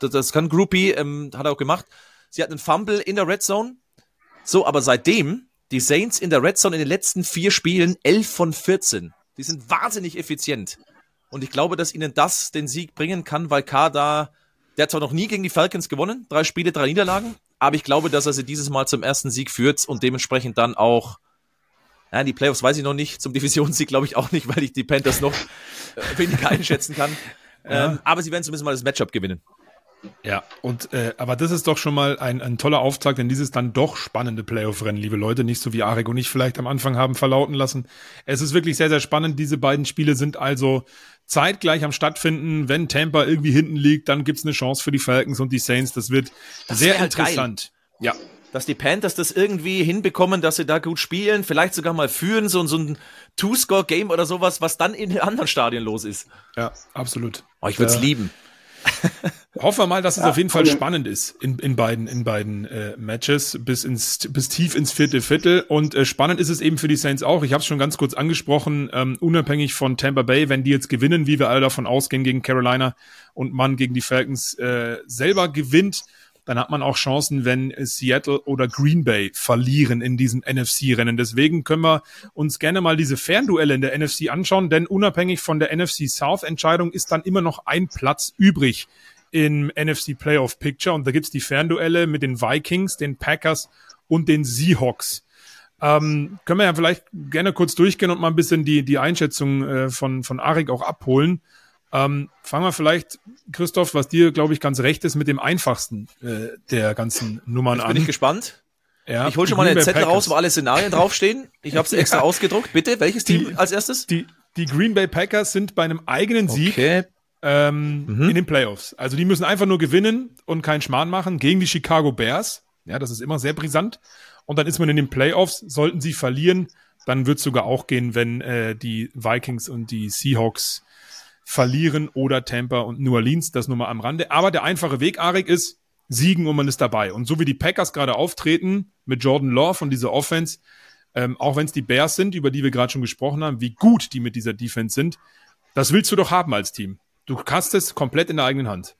das, das, kann Groupie, ähm, hat er auch gemacht. Sie hatten einen Fumble in der Red Zone. So, aber seitdem, die Saints in der Red Zone in den letzten vier Spielen 11 von 14. Die sind wahnsinnig effizient. Und ich glaube, dass ihnen das den Sieg bringen kann, weil K da, der hat zwar noch nie gegen die Falcons gewonnen, drei Spiele, drei Niederlagen, aber ich glaube, dass er sie dieses Mal zum ersten Sieg führt und dementsprechend dann auch, ja, die Playoffs weiß ich noch nicht, zum Divisionssieg glaube ich auch nicht, weil ich die Panthers noch äh, weniger einschätzen kann. Ja. Ähm, aber sie werden zumindest mal das Matchup gewinnen. Ja, und äh, aber das ist doch schon mal ein, ein toller Auftakt, denn dieses dann doch spannende Playoff-Rennen, liebe Leute, nicht so wie Arek und ich vielleicht am Anfang haben verlauten lassen. Es ist wirklich sehr, sehr spannend. Diese beiden Spiele sind also zeitgleich am stattfinden. Wenn Tampa irgendwie hinten liegt, dann gibt's eine Chance für die Falcons und die Saints. Das wird das sehr halt interessant. Geil. Ja. Dass die Panthers das irgendwie hinbekommen, dass sie da gut spielen, vielleicht sogar mal führen, so, so ein Two-Score-Game oder sowas, was dann in den anderen Stadien los ist. Ja, absolut. Oh, ich würde es äh, lieben. Hoffen wir mal, dass es ja, auf jeden Fall spannend ist in, in beiden, in beiden äh, Matches bis ins bis tief ins vierte Viertel. Und äh, spannend ist es eben für die Saints auch. Ich habe es schon ganz kurz angesprochen, ähm, unabhängig von Tampa Bay, wenn die jetzt gewinnen, wie wir alle davon ausgehen gegen Carolina und man gegen die Falcons äh, selber gewinnt, dann hat man auch Chancen, wenn Seattle oder Green Bay verlieren in diesem NFC-Rennen. Deswegen können wir uns gerne mal diese Fernduelle in der NFC anschauen, denn unabhängig von der NFC South-Entscheidung ist dann immer noch ein Platz übrig im NFC Playoff Picture und da gibt's die Fernduelle mit den Vikings, den Packers und den Seahawks. Ähm, können wir ja vielleicht gerne kurz durchgehen und mal ein bisschen die, die Einschätzung äh, von, von Arik auch abholen. Ähm, fangen wir vielleicht, Christoph, was dir, glaube ich, ganz recht ist, mit dem einfachsten äh, der ganzen Nummern Jetzt an. bin ich gespannt. Ja, ich hole schon mal einen Zettel Packers. raus, wo alle Szenarien draufstehen. Ich habe es extra ja. ausgedruckt. Bitte, welches Team die, als erstes? Die, die Green Bay Packers sind bei einem eigenen Sieg okay. ähm, mhm. in den Playoffs. Also die müssen einfach nur gewinnen und keinen Schmarrn machen gegen die Chicago Bears. Ja, das ist immer sehr brisant. Und dann ist man in den Playoffs. Sollten sie verlieren, dann wird es sogar auch gehen, wenn äh, die Vikings und die Seahawks verlieren oder Tampa und New Orleans, das nur mal am Rande. Aber der einfache Weg, Arik, ist siegen und man ist dabei. Und so wie die Packers gerade auftreten mit Jordan Love und dieser Offense, ähm, auch wenn es die Bears sind, über die wir gerade schon gesprochen haben, wie gut die mit dieser Defense sind, das willst du doch haben als Team. Du hast es komplett in der eigenen Hand.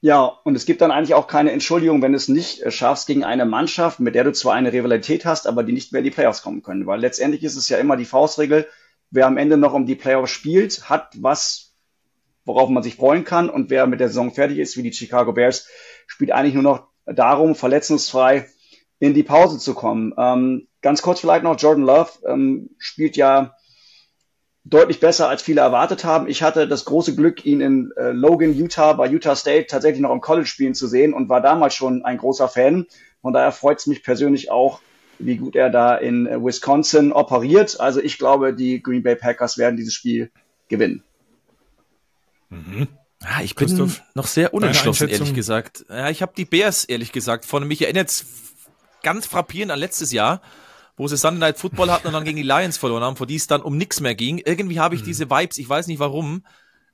Ja, und es gibt dann eigentlich auch keine Entschuldigung, wenn du es nicht äh, schaffst gegen eine Mannschaft, mit der du zwar eine Rivalität hast, aber die nicht mehr in die Playoffs kommen können. Weil letztendlich ist es ja immer die Faustregel, wer am Ende noch um die Playoffs spielt, hat was, worauf man sich freuen kann. Und wer mit der Saison fertig ist, wie die Chicago Bears, spielt eigentlich nur noch darum, verletzungsfrei in die Pause zu kommen. Ähm, ganz kurz vielleicht noch, Jordan Love ähm, spielt ja deutlich besser, als viele erwartet haben. Ich hatte das große Glück, ihn in äh, Logan, Utah, bei Utah State tatsächlich noch im College spielen zu sehen und war damals schon ein großer Fan. Von daher freut es mich persönlich auch, wie gut er da in äh, Wisconsin operiert. Also ich glaube, die Green Bay Packers werden dieses Spiel gewinnen. Mhm. Ja, ich bin noch sehr unentschlossen, ehrlich gesagt. Ja, ich habe die Bears, ehrlich gesagt, von mich erinnert ganz frappierend an letztes Jahr, wo sie Sunday Night Football hatten und dann gegen die Lions verloren haben, vor die es dann um nichts mehr ging. Irgendwie habe ich mhm. diese Vibes, ich weiß nicht warum.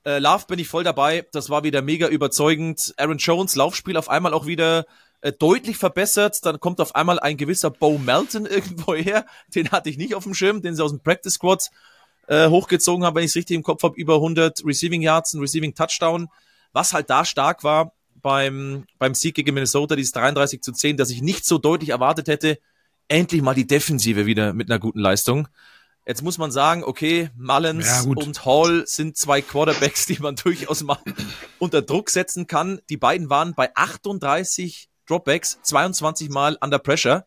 Äh, Love bin ich voll dabei. Das war wieder mega überzeugend. Aaron Jones, Laufspiel auf einmal auch wieder äh, deutlich verbessert. Dann kommt auf einmal ein gewisser Bo Melton irgendwo her. Den hatte ich nicht auf dem Schirm, den sie aus dem Practice Squad äh, hochgezogen haben, wenn ich es richtig im Kopf habe. Über 100 Receiving Yards, ein Receiving Touchdown. Was halt da stark war beim, beim Sieg gegen Minnesota, dieses 33 zu 10, dass ich nicht so deutlich erwartet hätte, endlich mal die Defensive wieder mit einer guten Leistung. Jetzt muss man sagen, okay, Mullins ja, und Hall sind zwei Quarterbacks, die man durchaus mal unter Druck setzen kann. Die beiden waren bei 38 Dropbacks, 22 Mal under pressure.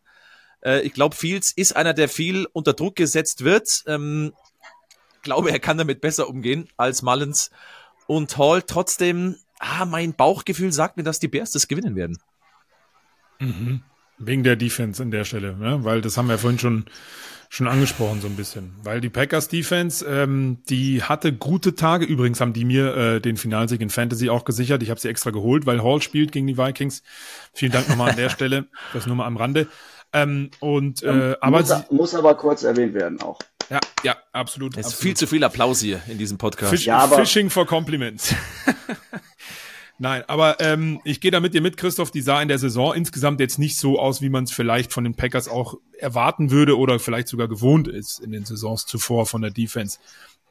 Äh, ich glaube, Fields ist einer, der viel unter Druck gesetzt wird. Ähm, glaube, er kann damit besser umgehen als Mullins. Und Hall trotzdem, ah, mein Bauchgefühl sagt mir, dass die Bears das gewinnen werden. Mhm. Wegen der Defense an der Stelle, ne? weil das haben wir vorhin schon schon angesprochen so ein bisschen, weil die Packers Defense, ähm, die hatte gute Tage. Übrigens haben die mir äh, den Finalsieg in Fantasy auch gesichert. Ich habe sie extra geholt, weil Hall spielt gegen die Vikings. Vielen Dank nochmal an der Stelle. Das nur mal am Rande. Ähm, und äh, aber muss, muss aber kurz erwähnt werden auch. Ja, ja, absolut. Es ist absolut. viel zu viel Applaus hier in diesem Podcast. Fish, ja, Fishing for Compliments. Nein, aber ähm, ich gehe da mit dir mit, Christoph. Die sah in der Saison insgesamt jetzt nicht so aus, wie man es vielleicht von den Packers auch erwarten würde oder vielleicht sogar gewohnt ist in den Saisons zuvor von der Defense.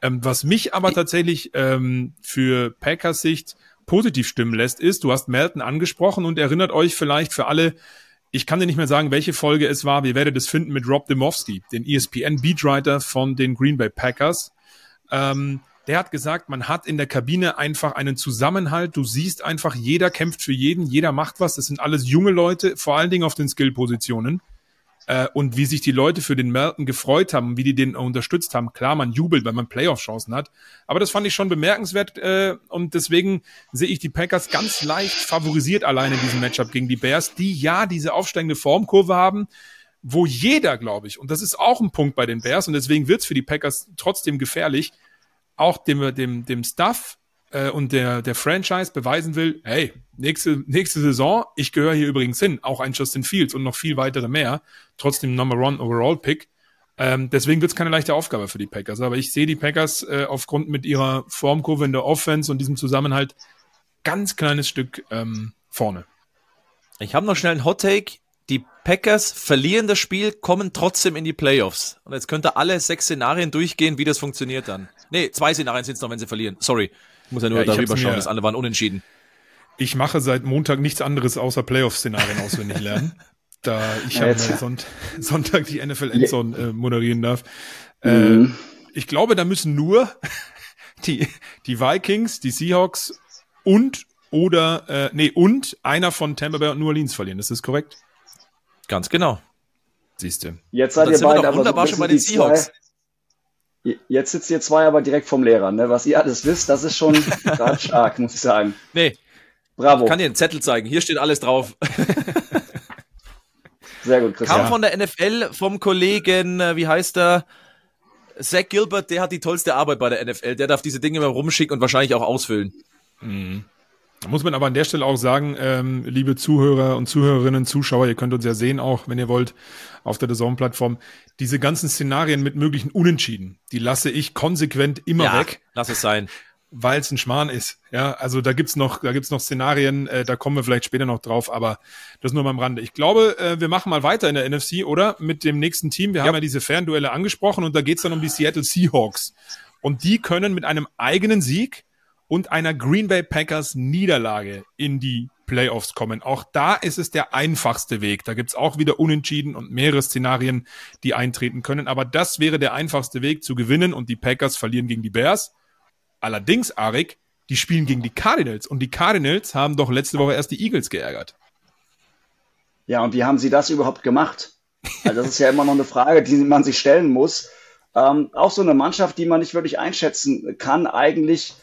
Ähm, was mich aber tatsächlich ähm, für Packers Sicht positiv stimmen lässt, ist, du hast Melton angesprochen und erinnert euch vielleicht für alle, ich kann dir nicht mehr sagen, welche Folge es war. Wir werdet es finden mit Rob Demowski, den ESPN Beatwriter von den Green Bay Packers. Ähm, der hat gesagt, man hat in der Kabine einfach einen Zusammenhalt. Du siehst einfach, jeder kämpft für jeden, jeder macht was. Das sind alles junge Leute, vor allen Dingen auf den Skill-Positionen. Äh, und wie sich die Leute für den Melton gefreut haben, wie die den unterstützt haben. Klar, man jubelt, weil man Playoff-Chancen hat. Aber das fand ich schon bemerkenswert. Äh, und deswegen sehe ich die Packers ganz leicht favorisiert alleine in diesem Matchup gegen die Bears, die ja diese aufsteigende Formkurve haben wo jeder, glaube ich, und das ist auch ein Punkt bei den Bears, und deswegen wird es für die Packers trotzdem gefährlich, auch dem, dem, dem Staff äh, und der, der Franchise beweisen will, hey, nächste, nächste Saison, ich gehöre hier übrigens hin, auch ein Justin Fields und noch viel weitere mehr, trotzdem Number One Overall Pick. Ähm, deswegen wird es keine leichte Aufgabe für die Packers. Aber ich sehe die Packers äh, aufgrund mit ihrer Formkurve in der Offense und diesem Zusammenhalt ganz kleines Stück ähm, vorne. Ich habe noch schnell einen Hot Take. Packers verlieren das Spiel, kommen trotzdem in die Playoffs. Und jetzt könnt ihr alle sechs Szenarien durchgehen, wie das funktioniert dann. Nee, zwei Szenarien sind es noch, wenn sie verlieren. Sorry. Ich muss ja nur ja, darüber schauen, das andere waren unentschieden. Ich mache seit Montag nichts anderes außer Playoff-Szenarien auswendig lernen. da ich ja, am Sonnt Sonntag die NFL Endzone äh, moderieren darf. Äh, mhm. ich glaube, da müssen nur die, die Vikings, die Seahawks und oder äh, nee und einer von Tampa Bay und New Orleans verlieren. Ist das korrekt? Ganz genau. Siehst du. Jetzt seid ihr beide aber wunderbar so schon bei den Seahawks. Zwei, jetzt sitzt ihr zwei aber direkt vom Lehrer, ne? Was ihr alles wisst, das ist schon gerade stark, muss ich sagen. Nee. Bravo. Ich kann dir einen Zettel zeigen. Hier steht alles drauf. Sehr gut, Christian. Kam von der NFL vom Kollegen, äh, wie heißt er? Zach Gilbert, der hat die tollste Arbeit bei der NFL. Der darf diese Dinge immer rumschicken und wahrscheinlich auch ausfüllen. Mhm. Da muss man aber an der Stelle auch sagen, ähm, liebe Zuhörer und Zuhörerinnen, Zuschauer, ihr könnt uns ja sehen auch, wenn ihr wollt, auf der DAZN-Plattform, diese ganzen Szenarien mit möglichen Unentschieden, die lasse ich konsequent immer ja, weg. Lass es sein. Weil es ein Schmarrn ist. Ja, also da gibt's noch, da gibt's noch Szenarien, äh, da kommen wir vielleicht später noch drauf, aber das nur mal am Rande. Ich glaube, äh, wir machen mal weiter in der NFC, oder? Mit dem nächsten Team. Wir ja. haben ja diese Fernduelle angesprochen und da geht's dann um die Seattle Seahawks. Und die können mit einem eigenen Sieg und einer Green Bay Packers Niederlage in die Playoffs kommen. Auch da ist es der einfachste Weg. Da gibt's auch wieder Unentschieden und mehrere Szenarien, die eintreten können. Aber das wäre der einfachste Weg zu gewinnen und die Packers verlieren gegen die Bears. Allerdings, Arik, die spielen gegen die Cardinals und die Cardinals haben doch letzte Woche erst die Eagles geärgert. Ja, und wie haben sie das überhaupt gemacht? Also das ist ja immer noch eine Frage, die man sich stellen muss. Ähm, auch so eine Mannschaft, die man nicht wirklich einschätzen kann, eigentlich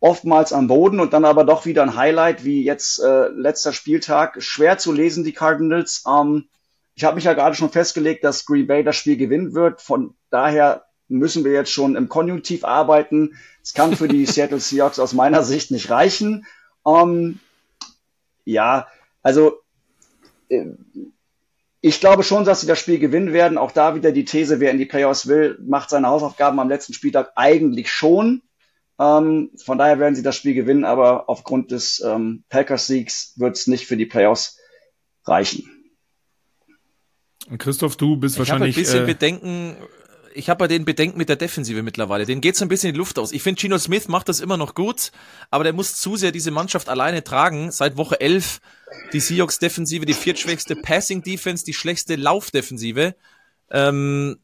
oftmals am Boden und dann aber doch wieder ein Highlight, wie jetzt äh, letzter Spieltag. Schwer zu lesen, die Cardinals. Ähm, ich habe mich ja gerade schon festgelegt, dass Green Bay das Spiel gewinnen wird. Von daher müssen wir jetzt schon im Konjunktiv arbeiten. Es kann für die Seattle Seahawks aus meiner Sicht nicht reichen. Ähm, ja, also äh, ich glaube schon, dass sie das Spiel gewinnen werden. Auch da wieder die These, wer in die Playoffs will, macht seine Hausaufgaben am letzten Spieltag eigentlich schon. Ähm, von daher werden sie das Spiel gewinnen, aber aufgrund des ähm, Packers-Siegs wird es nicht für die Playoffs reichen. Und Christoph, du bist ich wahrscheinlich. Ich habe ein bisschen äh, Bedenken. Ich habe bei den Bedenken mit der Defensive mittlerweile. Den geht so ein bisschen in die Luft aus. Ich finde, Gino Smith macht das immer noch gut, aber der muss zu sehr diese Mannschaft alleine tragen. Seit Woche 11 die Seahawks-Defensive, die viertschwächste Passing-Defense, die schlechteste Laufdefensive. Ähm,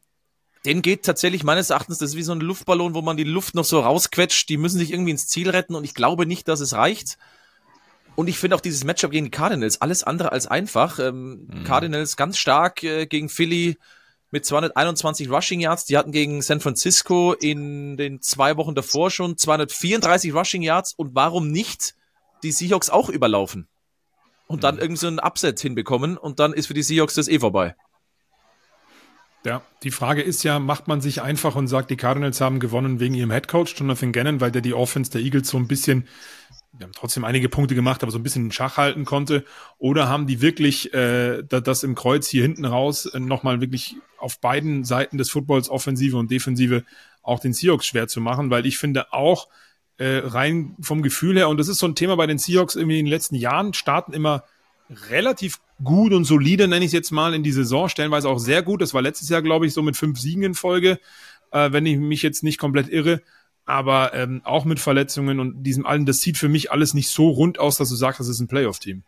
den geht tatsächlich meines Erachtens, das ist wie so ein Luftballon, wo man die Luft noch so rausquetscht. Die müssen sich irgendwie ins Ziel retten und ich glaube nicht, dass es reicht. Und ich finde auch dieses Matchup gegen die Cardinals alles andere als einfach. Ähm, mhm. Cardinals ganz stark äh, gegen Philly mit 221 Rushing Yards. Die hatten gegen San Francisco in den zwei Wochen davor schon 234 Rushing Yards. Und warum nicht die Seahawks auch überlaufen? Und dann mhm. irgendwie so einen Upset hinbekommen und dann ist für die Seahawks das eh vorbei. Ja, die Frage ist ja, macht man sich einfach und sagt, die Cardinals haben gewonnen wegen ihrem Headcoach Jonathan Gannon, weil der die Offense der Eagles so ein bisschen, wir haben trotzdem einige Punkte gemacht, aber so ein bisschen in Schach halten konnte, oder haben die wirklich äh, das im Kreuz hier hinten raus äh, nochmal wirklich auf beiden Seiten des Footballs, Offensive und Defensive, auch den Seahawks schwer zu machen, weil ich finde auch äh, rein vom Gefühl her, und das ist so ein Thema bei den Seahawks irgendwie in den letzten Jahren, starten immer relativ gut und solide, nenne ich es jetzt mal, in die Saison, stellenweise auch sehr gut. Das war letztes Jahr, glaube ich, so mit fünf Siegen in Folge, äh, wenn ich mich jetzt nicht komplett irre. Aber ähm, auch mit Verletzungen und diesem allen, das sieht für mich alles nicht so rund aus, dass du sagst, das ist ein Playoff-Team.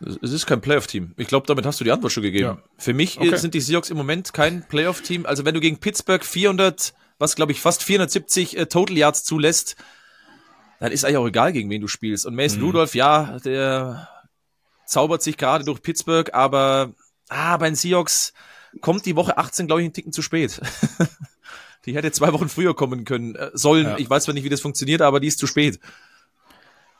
Es ist kein Playoff-Team. Ich glaube, damit hast du die Antwort schon gegeben. Ja. Für mich okay. sind die Seahawks im Moment kein Playoff-Team. Also wenn du gegen Pittsburgh 400, was glaube ich, fast 470 äh, Total Yards zulässt, dann ist eigentlich auch egal, gegen wen du spielst. Und Mason mhm. Rudolph, ja, der zaubert sich gerade durch Pittsburgh, aber ah, bei den Seahawks kommt die Woche 18, glaube ich, einen Ticken zu spät. die hätte zwei Wochen früher kommen können, äh, sollen. Ja. Ich weiß zwar nicht, wie das funktioniert, aber die ist zu spät.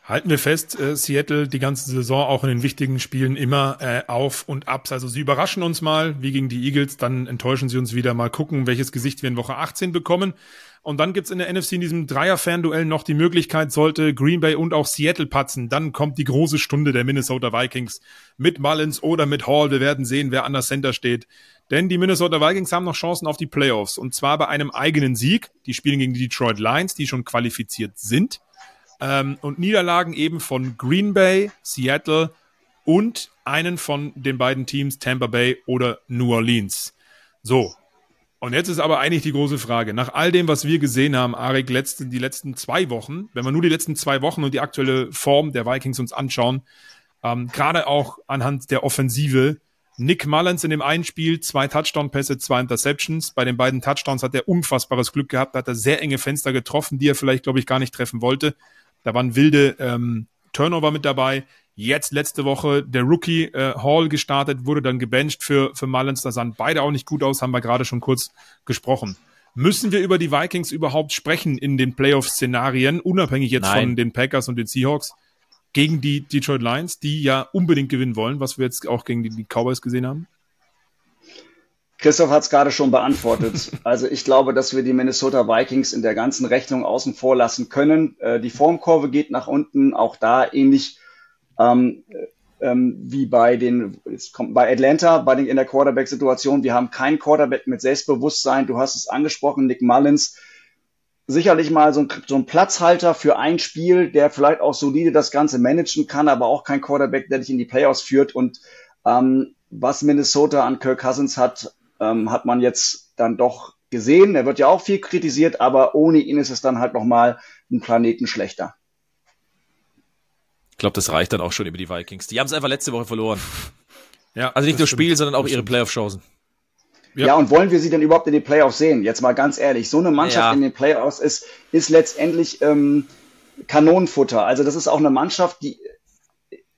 Halten wir fest, äh, Seattle die ganze Saison auch in den wichtigen Spielen immer äh, auf und ab. Also sie überraschen uns mal, wie gegen die Eagles, dann enttäuschen sie uns wieder. Mal gucken, welches Gesicht wir in Woche 18 bekommen. Und dann gibt's in der NFC in diesem Dreier-Fan-Duell noch die Möglichkeit, sollte Green Bay und auch Seattle patzen, dann kommt die große Stunde der Minnesota Vikings mit Mullins oder mit Hall. Wir werden sehen, wer an der Center steht. Denn die Minnesota Vikings haben noch Chancen auf die Playoffs. Und zwar bei einem eigenen Sieg. Die spielen gegen die Detroit Lions, die schon qualifiziert sind. Ähm, und Niederlagen eben von Green Bay, Seattle und einen von den beiden Teams, Tampa Bay oder New Orleans. So, Und jetzt ist aber eigentlich die große Frage. Nach all dem, was wir gesehen haben, Arik, letzten, die letzten zwei Wochen, wenn wir nur die letzten zwei Wochen und die aktuelle Form der Vikings uns anschauen, ähm, gerade auch anhand der Offensive, Nick Mullins in dem einen Spiel, zwei Touchdown-Pässe, zwei Interceptions. Bei den beiden Touchdowns hat er unfassbares Glück gehabt, hat er sehr enge Fenster getroffen, die er vielleicht, glaube ich, gar nicht treffen wollte. Da waren wilde ähm, Turnover mit dabei. Jetzt letzte Woche der Rookie äh, Hall gestartet, wurde dann gebencht für, für Mullins. Da sahen beide auch nicht gut aus, haben wir gerade schon kurz gesprochen. Müssen wir über die Vikings überhaupt sprechen in den Playoff-Szenarien, unabhängig jetzt Nein. von den Packers und den Seahawks, gegen die Detroit Lions, die ja unbedingt gewinnen wollen, was wir jetzt auch gegen die, die Cowboys gesehen haben? Christoph hat es gerade schon beantwortet. Also ich glaube, dass wir die Minnesota Vikings in der ganzen Rechnung außen vor lassen können. Äh, die Formkurve geht nach unten, auch da ähnlich ähm, ähm, wie bei den, jetzt kommt bei Atlanta, bei den in der Quarterback-Situation. Wir haben keinen Quarterback mit Selbstbewusstsein. Du hast es angesprochen, Nick Mullins. Sicherlich mal so ein, so ein Platzhalter für ein Spiel, der vielleicht auch solide das Ganze managen kann, aber auch kein Quarterback, der dich in die Playoffs führt. Und ähm, was Minnesota an Kirk Cousins hat, ähm, hat man jetzt dann doch gesehen. Er wird ja auch viel kritisiert, aber ohne ihn ist es dann halt nochmal ein Planeten schlechter. Ich glaube, das reicht dann auch schon über die Vikings. Die haben es einfach letzte Woche verloren. Ja, also nicht nur Spiel, sondern auch ihre Playoff-Chancen. Ja. ja. und wollen wir sie denn überhaupt in den Playoffs sehen? Jetzt mal ganz ehrlich, so eine Mannschaft ja. in den Playoffs ist, ist letztendlich ähm, Kanonenfutter. Also das ist auch eine Mannschaft, die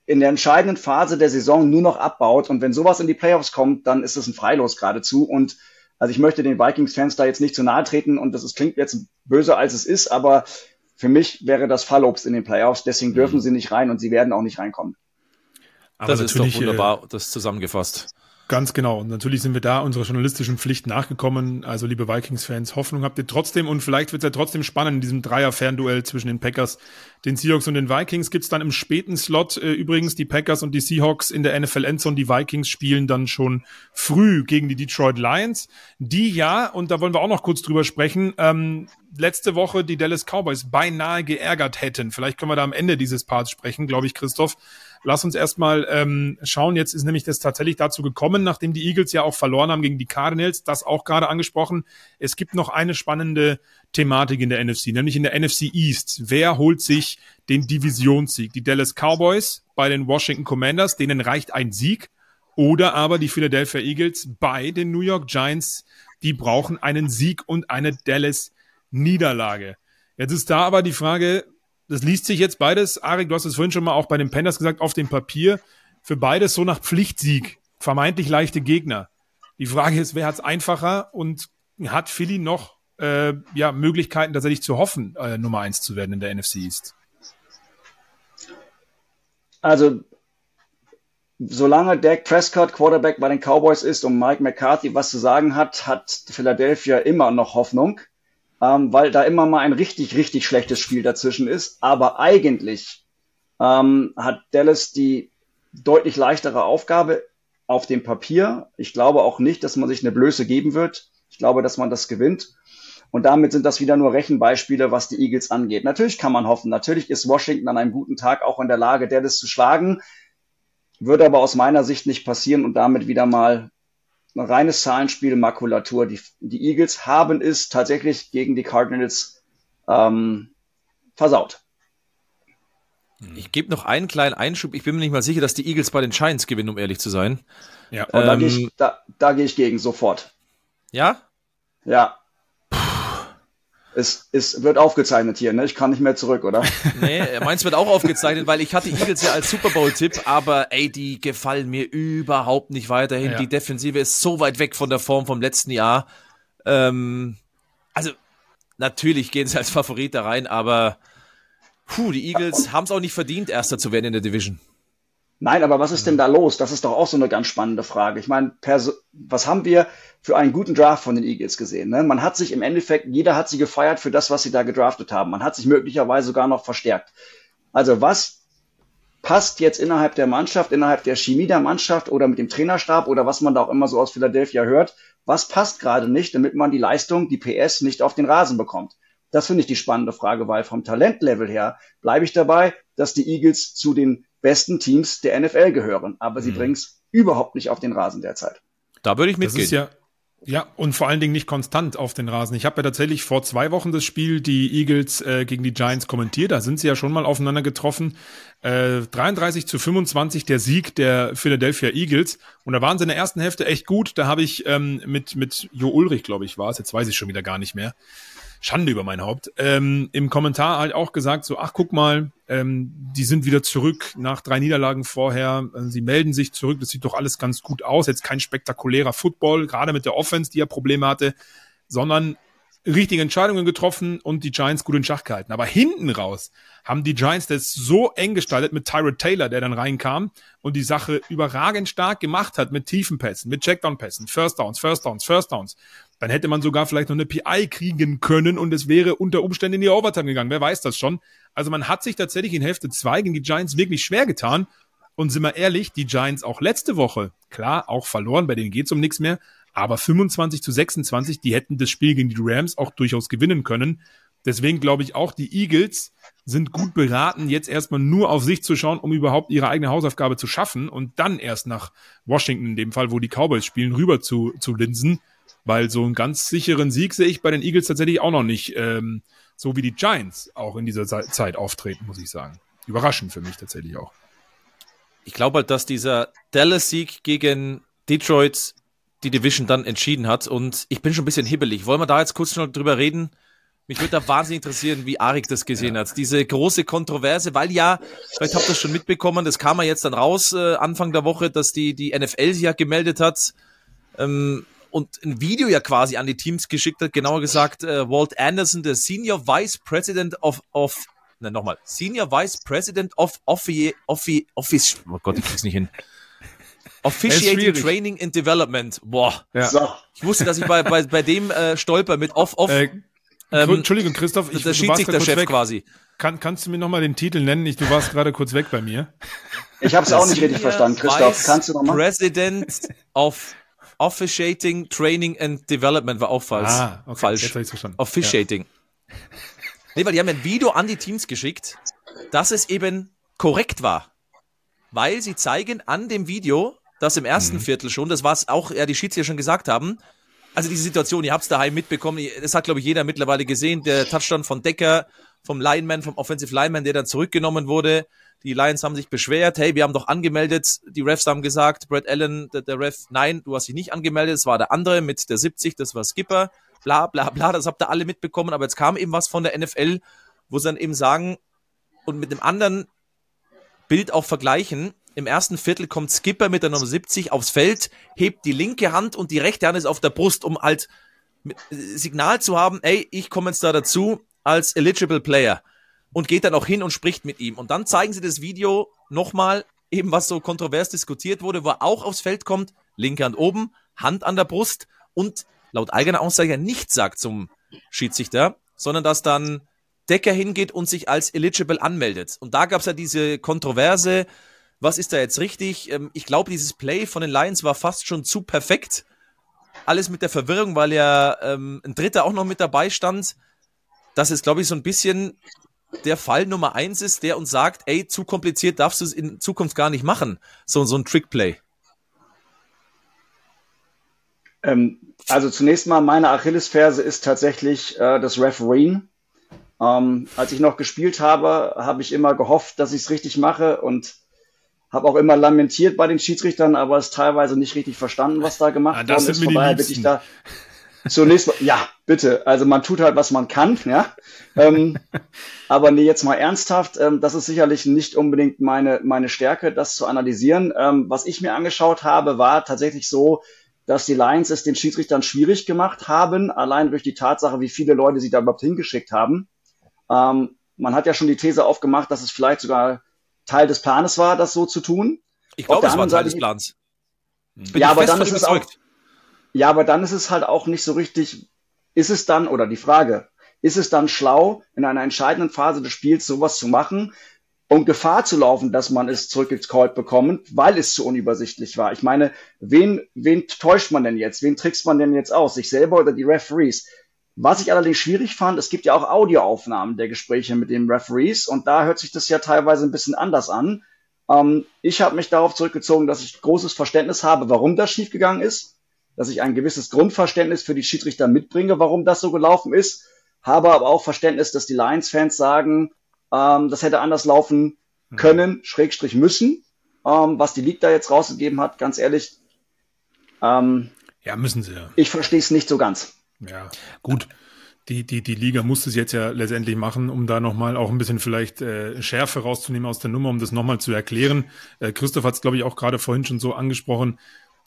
in der entscheidenden Phase der Saison nur noch abbaut. Und wenn sowas in die Playoffs kommt, dann ist es ein Freilos geradezu. Und also ich möchte den Vikings-Fans da jetzt nicht zu nahe treten und das ist, klingt jetzt böser als es ist, aber für mich wäre das Fallobst in den Playoffs, deswegen dürfen mhm. sie nicht rein und sie werden auch nicht reinkommen. Aber das ist doch äh, wunderbar, das zusammengefasst. Ganz genau. Und natürlich sind wir da unserer journalistischen Pflicht nachgekommen. Also, liebe Vikings-Fans, Hoffnung habt ihr trotzdem und vielleicht wird es ja trotzdem spannend in diesem Dreier-Fernduell zwischen den Packers, den Seahawks und den Vikings. Gibt's dann im späten Slot äh, übrigens die Packers und die Seahawks in der NFL-Endzone. Die Vikings spielen dann schon früh gegen die Detroit Lions, die ja, und da wollen wir auch noch kurz drüber sprechen, ähm, letzte Woche die Dallas Cowboys beinahe geärgert hätten. Vielleicht können wir da am Ende dieses Parts sprechen, glaube ich, Christoph. Lass uns erstmal ähm, schauen. Jetzt ist nämlich das tatsächlich dazu gekommen, nachdem die Eagles ja auch verloren haben gegen die Cardinals, das auch gerade angesprochen. Es gibt noch eine spannende Thematik in der NFC, nämlich in der NFC East. Wer holt sich den Divisionssieg? Die Dallas Cowboys bei den Washington Commanders, denen reicht ein Sieg. Oder aber die Philadelphia Eagles bei den New York Giants, die brauchen einen Sieg und eine Dallas Niederlage. Jetzt ist da aber die Frage, das liest sich jetzt beides, Arik, du hast es vorhin schon mal auch bei den Panthers gesagt, auf dem Papier, für beides so nach Pflichtsieg, vermeintlich leichte Gegner. Die Frage ist, wer hat es einfacher und hat Philly noch äh, ja, Möglichkeiten, tatsächlich zu hoffen, äh, Nummer eins zu werden in der NFC East? Also, solange Dak Prescott Quarterback bei den Cowboys ist und Mike McCarthy was zu sagen hat, hat Philadelphia immer noch Hoffnung ähm, weil da immer mal ein richtig, richtig schlechtes Spiel dazwischen ist. Aber eigentlich ähm, hat Dallas die deutlich leichtere Aufgabe auf dem Papier. Ich glaube auch nicht, dass man sich eine Blöße geben wird. Ich glaube, dass man das gewinnt. Und damit sind das wieder nur Rechenbeispiele, was die Eagles angeht. Natürlich kann man hoffen. Natürlich ist Washington an einem guten Tag auch in der Lage, Dallas zu schlagen. Würde aber aus meiner Sicht nicht passieren und damit wieder mal reines Zahlenspiel, Makulatur. Die, die Eagles haben es tatsächlich gegen die Cardinals ähm, versaut. Ich gebe noch einen kleinen Einschub. Ich bin mir nicht mal sicher, dass die Eagles bei den Giants gewinnen, um ehrlich zu sein. Ja. Und ähm, da gehe ich, da, da geh ich gegen, sofort. Ja? Ja. Es, es wird aufgezeichnet hier, ne? Ich kann nicht mehr zurück, oder? Nee, meins wird auch aufgezeichnet, weil ich hatte Eagles ja als Super Bowl-Tipp, aber ey, die gefallen mir überhaupt nicht weiterhin. Ja. Die Defensive ist so weit weg von der Form vom letzten Jahr. Ähm, also, natürlich gehen sie als Favorit da rein, aber puh, die Eagles haben es auch nicht verdient, Erster zu werden in der Division. Nein, aber was ist denn da los? Das ist doch auch so eine ganz spannende Frage. Ich meine, was haben wir für einen guten Draft von den Eagles gesehen? Ne? Man hat sich im Endeffekt, jeder hat sie gefeiert für das, was sie da gedraftet haben. Man hat sich möglicherweise sogar noch verstärkt. Also was passt jetzt innerhalb der Mannschaft, innerhalb der Chemie der Mannschaft oder mit dem Trainerstab oder was man da auch immer so aus Philadelphia hört? Was passt gerade nicht, damit man die Leistung, die PS nicht auf den Rasen bekommt? Das finde ich die spannende Frage, weil vom Talentlevel her bleibe ich dabei, dass die Eagles zu den besten Teams der NFL gehören. Aber sie mhm. bringen es überhaupt nicht auf den Rasen derzeit. Da würde ich mitgehen. Das ist ja, Ja, und vor allen Dingen nicht konstant auf den Rasen. Ich habe ja tatsächlich vor zwei Wochen das Spiel die Eagles äh, gegen die Giants kommentiert. Da sind sie ja schon mal aufeinander getroffen. Äh, 33 zu 25 der Sieg der Philadelphia Eagles. Und da waren sie in der ersten Hälfte echt gut. Da habe ich ähm, mit, mit Jo Ulrich, glaube ich, war es, jetzt weiß ich schon wieder gar nicht mehr, Schande über mein Haupt, ähm, im Kommentar halt auch gesagt, so, ach guck mal, ähm, die sind wieder zurück nach drei Niederlagen vorher, äh, sie melden sich zurück, das sieht doch alles ganz gut aus, jetzt kein spektakulärer Football, gerade mit der Offense, die ja Probleme hatte, sondern richtige Entscheidungen getroffen und die Giants gut in Schach gehalten. Aber hinten raus haben die Giants das so eng gestaltet mit Tyrod Taylor, der dann reinkam und die Sache überragend stark gemacht hat mit tiefen Pässen, mit Checkdown-Pässen, First Downs, First Downs, First Downs. Dann hätte man sogar vielleicht noch eine PI kriegen können und es wäre unter Umständen in die Overtime gegangen. Wer weiß das schon? Also man hat sich tatsächlich in Hälfte 2 gegen die Giants wirklich schwer getan. Und sind wir ehrlich, die Giants auch letzte Woche, klar, auch verloren, bei denen geht's um nichts mehr, aber 25 zu 26, die hätten das Spiel gegen die Rams auch durchaus gewinnen können. Deswegen glaube ich auch, die Eagles sind gut beraten, jetzt erstmal nur auf sich zu schauen, um überhaupt ihre eigene Hausaufgabe zu schaffen und dann erst nach Washington in dem Fall, wo die Cowboys spielen, rüber zu, zu linsen. Weil so einen ganz sicheren Sieg sehe ich bei den Eagles tatsächlich auch noch nicht, ähm, so wie die Giants auch in dieser Zeit auftreten, muss ich sagen. Überraschend für mich tatsächlich auch. Ich glaube halt, dass dieser Dallas-Sieg gegen Detroit die Division dann entschieden hat. Und ich bin schon ein bisschen hibbelig. Wollen wir da jetzt kurz noch drüber reden? Mich würde da wahnsinnig interessieren, wie Arik das gesehen ja. hat. Diese große Kontroverse, weil ja, vielleicht habt ihr das schon mitbekommen, das kam ja jetzt dann raus äh, Anfang der Woche, dass die, die NFL sich ja gemeldet hat ähm, und ein Video ja quasi an die Teams geschickt hat, genauer gesagt, äh, Walt Anderson, der Senior Vice President of, of ne, nochmal, Senior Vice President of Office, Office, Office, oh Gott, ich krieg's nicht hin. Officiating Training and Development. Boah. Ja. So. Ich wusste, dass ich bei, bei, bei dem äh, stolper mit Off, Off. Äh, ähm, Entschuldigung, Christoph, ich, der Schiedsrichterchef weg. quasi. Kann, kannst du mir nochmal den Titel nennen? Ich, du warst gerade kurz weg bei mir. Ich habe es auch nicht richtig verstanden, Christoph. Vice kannst du nochmal? President of Officiating Training and Development war auch falsch. Ah, okay. falsch. Jetzt hab ich's verstanden. Officiating. Ja. Nee, weil die haben ein Video an die Teams geschickt, dass es eben korrekt war. Weil sie zeigen an dem Video, das im ersten mhm. Viertel schon, das war es auch, ja, die Schiedsrichter schon gesagt haben. Also diese Situation, ihr habt es daheim mitbekommen, das hat, glaube ich, jeder mittlerweile gesehen. Der Touchdown von Decker, vom Lineman, vom Offensive Lineman, der dann zurückgenommen wurde. Die Lions haben sich beschwert, hey, wir haben doch angemeldet. Die Refs haben gesagt, Brad Allen, der, der Ref, nein, du hast dich nicht angemeldet. Es war der andere mit der 70, das war Skipper. Bla, bla, bla, das habt ihr alle mitbekommen. Aber jetzt kam eben was von der NFL, wo sie dann eben sagen, und mit einem anderen Bild auch vergleichen, im ersten Viertel kommt Skipper mit der Nummer 70 aufs Feld, hebt die linke Hand und die rechte Hand ist auf der Brust, um halt äh, Signal zu haben, ey, ich komme jetzt da dazu als eligible Player und geht dann auch hin und spricht mit ihm. Und dann zeigen sie das Video nochmal, eben was so kontrovers diskutiert wurde, wo er auch aufs Feld kommt, linke Hand oben, Hand an der Brust und laut eigener Aussage nichts sagt zum Schiedsrichter, sondern dass dann Decker hingeht und sich als eligible anmeldet. Und da gab es ja diese Kontroverse, was ist da jetzt richtig? Ähm, ich glaube, dieses Play von den Lions war fast schon zu perfekt. Alles mit der Verwirrung, weil ja ähm, ein Dritter auch noch mit dabei stand. Das ist, glaube ich, so ein bisschen der Fall Nummer eins ist, der uns sagt, ey, zu kompliziert darfst du es in Zukunft gar nicht machen. So, so ein Trickplay. Ähm, also zunächst mal, meine Achillesferse ist tatsächlich äh, das Refereen. Ähm, als ich noch gespielt habe, habe ich immer gehofft, dass ich es richtig mache und habe auch immer lamentiert bei den Schiedsrichtern, aber es teilweise nicht richtig verstanden, was da gemacht ja, worden ist. Von daher bitte ich da zunächst mal, ja, bitte. Also man tut halt, was man kann, ja. ähm, aber nee, jetzt mal ernsthaft, ähm, das ist sicherlich nicht unbedingt meine, meine Stärke, das zu analysieren. Ähm, was ich mir angeschaut habe, war tatsächlich so, dass die Lions es den Schiedsrichtern schwierig gemacht haben, allein durch die Tatsache, wie viele Leute sie da überhaupt hingeschickt haben. Ähm, man hat ja schon die These aufgemacht, dass es vielleicht sogar Teil des Planes war, das so zu tun. Ich glaube, es war Teil Seite, des Plans. Bin ja, aber dann ist es auch, ja, aber dann ist es halt auch nicht so richtig, ist es dann, oder die Frage, ist es dann schlau, in einer entscheidenden Phase des Spiels sowas zu machen und Gefahr zu laufen, dass man es zurückgecallt bekommt, weil es zu unübersichtlich war? Ich meine, wen, wen täuscht man denn jetzt? Wen trickst man denn jetzt aus? Sich selber oder die Referees? Was ich allerdings schwierig fand, es gibt ja auch Audioaufnahmen der Gespräche mit den Referees und da hört sich das ja teilweise ein bisschen anders an. Ähm, ich habe mich darauf zurückgezogen, dass ich großes Verständnis habe, warum das schiefgegangen ist. Dass ich ein gewisses Grundverständnis für die Schiedsrichter mitbringe, warum das so gelaufen ist, habe aber auch Verständnis, dass die Lions-Fans sagen, ähm, das hätte anders laufen mhm. können, Schrägstrich müssen. Ähm, was die League da jetzt rausgegeben hat, ganz ehrlich. Ähm, ja, müssen sie ja. Ich verstehe es nicht so ganz. Ja, gut die, die, die Liga muss es jetzt ja letztendlich machen, um da nochmal auch ein bisschen vielleicht äh, Schärfe rauszunehmen aus der Nummer, um das nochmal zu erklären. Äh, Christoph hat es, glaube ich, auch gerade vorhin schon so angesprochen.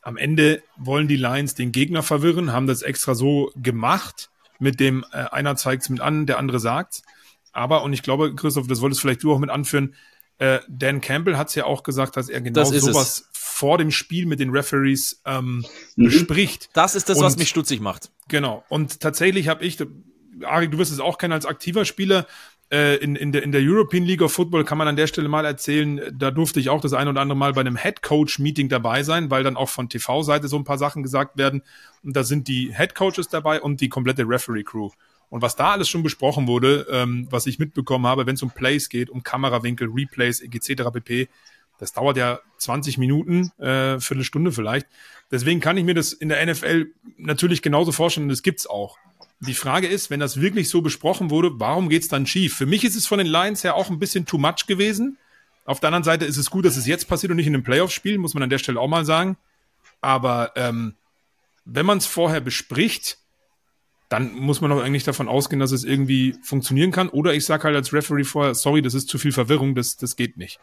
Am Ende wollen die Lions den Gegner verwirren, haben das extra so gemacht, mit dem äh, einer zeigt es mit an, der andere sagt. Aber, und ich glaube, Christoph, das wolltest vielleicht du auch mit anführen, äh, Dan Campbell hat es ja auch gesagt, dass er genau das sowas es. vor dem Spiel mit den Referees ähm, mhm. bespricht. Das ist das, und, was mich stutzig macht. Genau. Und tatsächlich habe ich, Arik, du wirst es auch kennen als aktiver Spieler, in, in, der, in der European League of Football kann man an der Stelle mal erzählen, da durfte ich auch das ein oder andere Mal bei einem Head Coach Meeting dabei sein, weil dann auch von TV-Seite so ein paar Sachen gesagt werden. Und da sind die Head Coaches dabei und die komplette Referee Crew. Und was da alles schon besprochen wurde, ähm, was ich mitbekommen habe, wenn es um Plays geht, um Kamerawinkel, Replays, etc. pp., das dauert ja 20 Minuten, äh, Viertelstunde vielleicht. Deswegen kann ich mir das in der NFL natürlich genauso vorstellen und das gibt's auch. Die Frage ist, wenn das wirklich so besprochen wurde, warum geht's dann schief? Für mich ist es von den Lions her auch ein bisschen too much gewesen. Auf der anderen Seite ist es gut, dass es jetzt passiert und nicht in einem Playoff-Spiel, muss man an der Stelle auch mal sagen. Aber ähm, wenn man es vorher bespricht, dann muss man doch eigentlich davon ausgehen, dass es irgendwie funktionieren kann. Oder ich sage halt als Referee vorher, sorry, das ist zu viel Verwirrung, das, das geht nicht.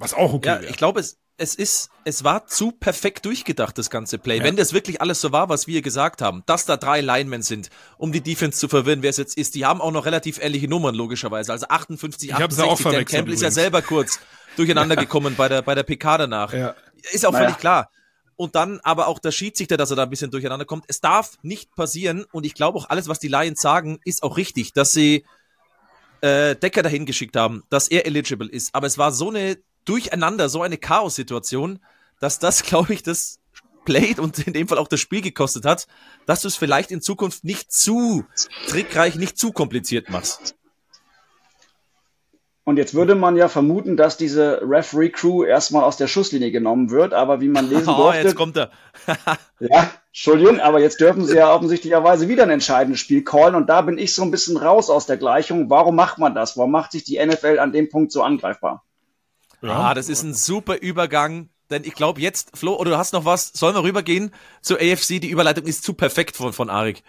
Was auch okay Ja, wär. ich glaube, es, es ist, es war zu perfekt durchgedacht, das ganze Play. Ja. Wenn das wirklich alles so war, was wir gesagt haben, dass da drei Linemen sind, um die Defense zu verwirren, wer es jetzt ist, die haben auch noch relativ ähnliche Nummern, logischerweise. Also 58, 68, Dan Campbell ist ja selber kurz durcheinander gekommen bei der, bei der PK danach. Ja. Ist auch naja. völlig klar. Und dann aber auch der Schiedsrichter, dass er da ein bisschen durcheinander kommt. Es darf nicht passieren. Und ich glaube auch alles, was die Lions sagen, ist auch richtig, dass sie äh, Decker dahin geschickt haben, dass er eligible ist. Aber es war so eine Durcheinander, so eine Chaos-Situation, dass das, glaube ich, das Played und in dem Fall auch das Spiel gekostet hat, dass du es vielleicht in Zukunft nicht zu trickreich, nicht zu kompliziert machst. Und jetzt würde man ja vermuten, dass diese Referee-Crew erstmal aus der Schusslinie genommen wird, aber wie man lesen oh, durfte... jetzt kommt er. ja, Entschuldigung, aber jetzt dürfen sie ja offensichtlicherweise wieder ein entscheidendes Spiel callen und da bin ich so ein bisschen raus aus der Gleichung. Warum macht man das? Warum macht sich die NFL an dem Punkt so angreifbar? Ja. Ah, das ist ein super Übergang. Denn ich glaube jetzt, Flo, oder du hast noch was, sollen wir rübergehen zur AFC? Die Überleitung ist zu perfekt von, von Arik.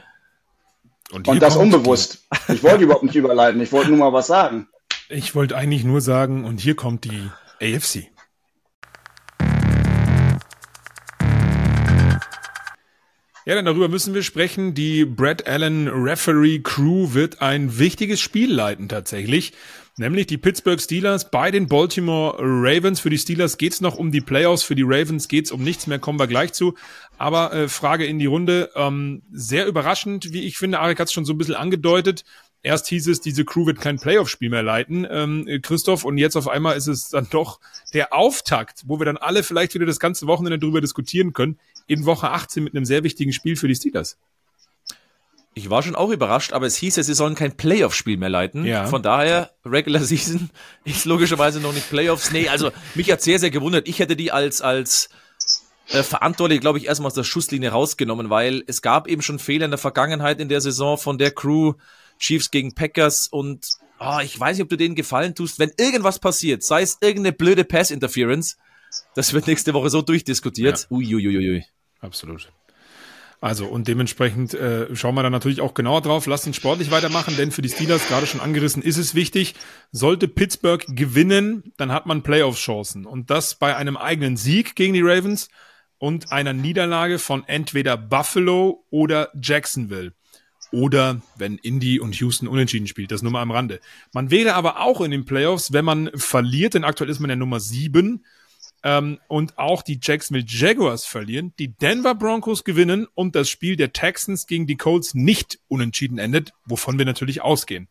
Und, und das unbewusst. Ich wollte überhaupt nicht überleiten, ich wollte nur mal was sagen. Ich wollte eigentlich nur sagen, und hier kommt die AFC. Ja, dann darüber müssen wir sprechen. Die Brad Allen Referee Crew wird ein wichtiges Spiel leiten tatsächlich nämlich die Pittsburgh Steelers bei den Baltimore Ravens. Für die Steelers geht's noch um die Playoffs, für die Ravens geht's um nichts mehr, kommen wir gleich zu. Aber äh, Frage in die Runde, ähm, sehr überraschend, wie ich finde, Arik hat es schon so ein bisschen angedeutet. Erst hieß es, diese Crew wird kein Playoff-Spiel mehr leiten, ähm, Christoph, und jetzt auf einmal ist es dann doch der Auftakt, wo wir dann alle vielleicht wieder das ganze Wochenende drüber diskutieren können, in Woche 18 mit einem sehr wichtigen Spiel für die Steelers. Ich war schon auch überrascht, aber es hieß ja, sie sollen kein Playoff-Spiel mehr leiten. Ja. Von daher, Regular Season ist logischerweise noch nicht Playoffs. Nee, also mich hat sehr, sehr gewundert. Ich hätte die als, als äh, verantwortlich, glaube ich, erstmal aus der Schusslinie rausgenommen, weil es gab eben schon Fehler in der Vergangenheit in der Saison von der Crew, Chiefs gegen Packers und oh, ich weiß nicht, ob du denen gefallen tust. Wenn irgendwas passiert, sei es irgendeine blöde Pass-Interference, das wird nächste Woche so durchdiskutiert. Ja. Uiuiuiui. Absolut. Also und dementsprechend äh, schauen wir dann natürlich auch genauer drauf. Lass ihn sportlich weitermachen, denn für die Steelers, gerade schon angerissen, ist es wichtig. Sollte Pittsburgh gewinnen, dann hat man Playoff-Chancen. Und das bei einem eigenen Sieg gegen die Ravens und einer Niederlage von entweder Buffalo oder Jacksonville. Oder wenn Indy und Houston unentschieden spielt, das nur mal am Rande. Man wäre aber auch in den Playoffs, wenn man verliert, denn aktuell ist man ja Nummer sieben ähm, und auch die Jacksonville Jaguars verlieren, die Denver Broncos gewinnen und das Spiel der Texans gegen die Colts nicht unentschieden endet, wovon wir natürlich ausgehen.